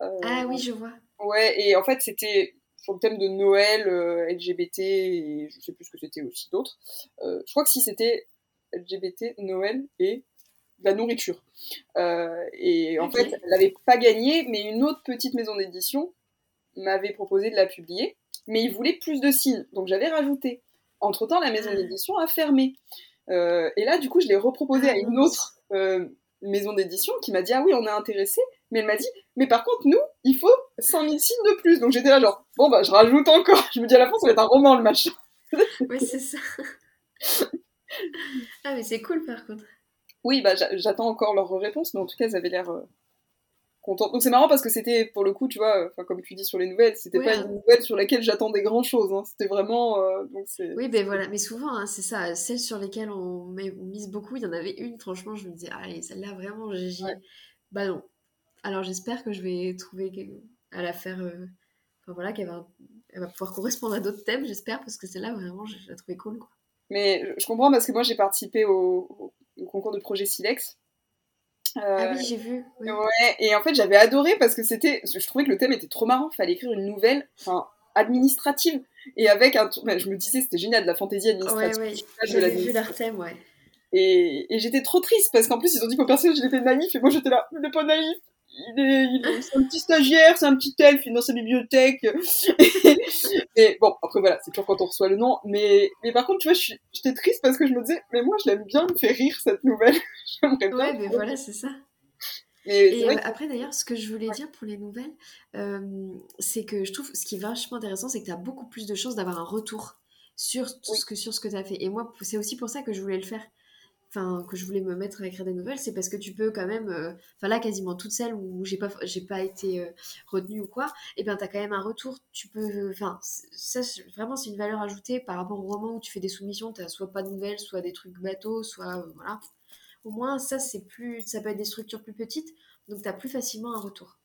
Euh, ah oui, je vois. Ouais, et en fait, c'était sur le thème de Noël, euh, LGBT, et je sais plus ce que c'était aussi d'autres. je crois que si c'était LGBT, Noël et la nourriture. et en fait, elle n'avait pas gagné, mais une autre petite maison d'édition m'avait proposé de la publier, mais ils voulaient plus de signes, donc j'avais rajouté. Entre-temps, la maison ah. d'édition a fermé. et là, du coup, je l'ai reproposé à ah, une autre maison d'édition qui m'a dit ah oui on est intéressé. Mais elle m'a dit mais par contre nous il faut 100 000 signes de plus. Donc j'étais là genre bon bah je rajoute encore. Je me dis à la fin ça va être un roman le match oui c'est ça. Ah mais c'est cool par contre. Oui bah j'attends encore leur réponse mais en tout cas ils avaient l'air euh, donc c'est marrant parce que c'était, pour le coup, tu vois, enfin, comme tu dis sur les nouvelles, c'était pas une nouvelle sur laquelle j'attendais grand chose. Hein. C'était vraiment. Euh, donc oui, ben voilà, mais souvent, hein, c'est ça. Celles sur lesquelles on, mise beaucoup, il y en avait une, franchement, je me disais, allez, celle-là, vraiment, j'ai. Bah non. Alors j'espère que je vais trouver à la faire. Euh, enfin voilà, qu'elle va... Elle va pouvoir correspondre à d'autres thèmes, j'espère, parce que celle-là, vraiment, je la trouvais cool. Quoi. Mais je comprends parce que moi, j'ai participé au, au concours de projet Silex ah oui, j'ai vu. Ouais, et en fait, j'avais adoré parce que c'était. Je trouvais que le thème était trop marrant. Il fallait écrire une nouvelle, enfin, administrative. Et avec un. je me disais, c'était génial, de la fantaisie administrative. Ouais, ouais. J'avais vu leur thème, ouais. Et, et j'étais trop triste parce qu'en plus, ils ont dit qu'au personnage, il était naïf. Et moi, j'étais là, il n'est pas naïf. C'est un petit stagiaire, c'est un petit elfe, il est dans sa bibliothèque. et bon, après voilà, c'est toujours quand on reçoit le nom. Mais, mais par contre, tu vois, j'étais triste parce que je me disais, mais moi, je l'aime bien, me fait rire cette nouvelle. J'aimerais bien. Ouais, mais voilà, c'est ça. Et, euh, après, d'ailleurs, ce que je voulais dire pour les nouvelles, euh, c'est que je trouve ce qui est vachement intéressant, c'est que tu as beaucoup plus de chances d'avoir un retour sur, ce que, sur ce que tu as fait. Et moi, c'est aussi pour ça que je voulais le faire que je voulais me mettre à écrire des nouvelles, c'est parce que tu peux quand même, euh, enfin là quasiment toutes celles où j'ai pas j'ai pas été euh, retenue ou quoi, et eh bien t'as quand même un retour, tu peux, enfin ça vraiment c'est une valeur ajoutée par rapport au roman où tu fais des soumissions, t'as soit pas de nouvelles, soit des trucs bateaux, soit euh, voilà. Au moins ça c'est plus, ça peut être des structures plus petites, donc t'as plus facilement un retour.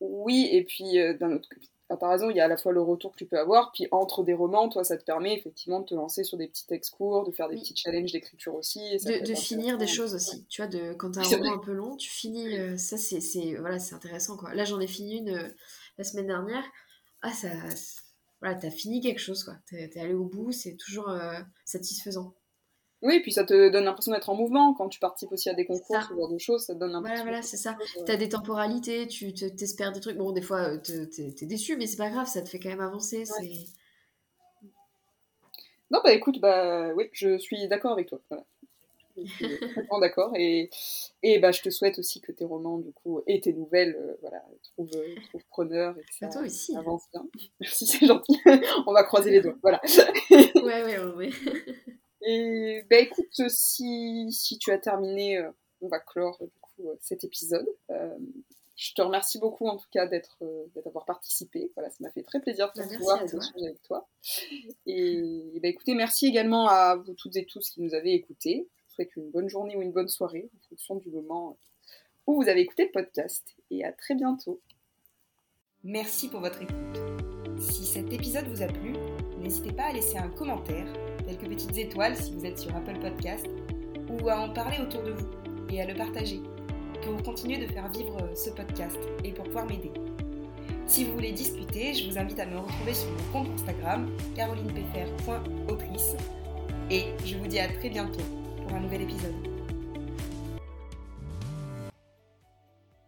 Oui, et puis d'un autre par raison, il y a à la fois le retour que tu peux avoir, puis entre des romans, toi, ça te permet effectivement de te lancer sur des petits textes courts, de faire des petits challenges d'écriture aussi. de, finir des choses aussi. Tu vois, de, quand tu as un roman un peu long, tu finis. Euh, ça, c'est voilà, intéressant. Quoi. Là, j'en ai fini une euh, la semaine dernière. Ah, ça. Voilà, t'as fini quelque chose, quoi. T'es es allé au bout, c'est toujours euh, satisfaisant. Oui, puis ça te donne l'impression d'être en mouvement quand tu participes aussi à des concours, ce genre de choses, ça te donne l'impression. Voilà, voilà, c'est ça. Tu as des temporalités, tu t'espères des trucs. Bon, des fois, euh, t'es es déçu, mais c'est pas grave, ça te fait quand même avancer. Non, bah écoute, bah oui, je suis d'accord avec toi. Voilà. d'accord. Et, et bah, je te souhaite aussi que tes romans, du coup, et tes nouvelles, euh, voilà, trouvent, trouvent preneur et que ça toi aussi. avance bien. Merci, c'est gentil. On va croiser les doigts. Voilà. ouais, ouais, ouais. Et bah écoute, si, si tu as terminé, euh, on va clore du coup euh, cet épisode. Euh, je te remercie beaucoup en tout cas d'être d'avoir participé. Voilà, ça m'a fait très plaisir de bah, te voir et d'échanger avec toi. Et, bah, écoutez, merci également à vous toutes et tous qui nous avez écoutés. Je vous souhaite une bonne journée ou une bonne soirée en fonction du moment où vous avez écouté le podcast. Et à très bientôt. Merci pour votre écoute. Si cet épisode vous a plu, n'hésitez pas à laisser un commentaire petites étoiles si vous êtes sur Apple Podcast, ou à en parler autour de vous et à le partager pour continuer de faire vivre ce podcast et pour pouvoir m'aider. Si vous voulez discuter, je vous invite à me retrouver sur mon compte Instagram carolinepfr.autrice et je vous dis à très bientôt pour un nouvel épisode.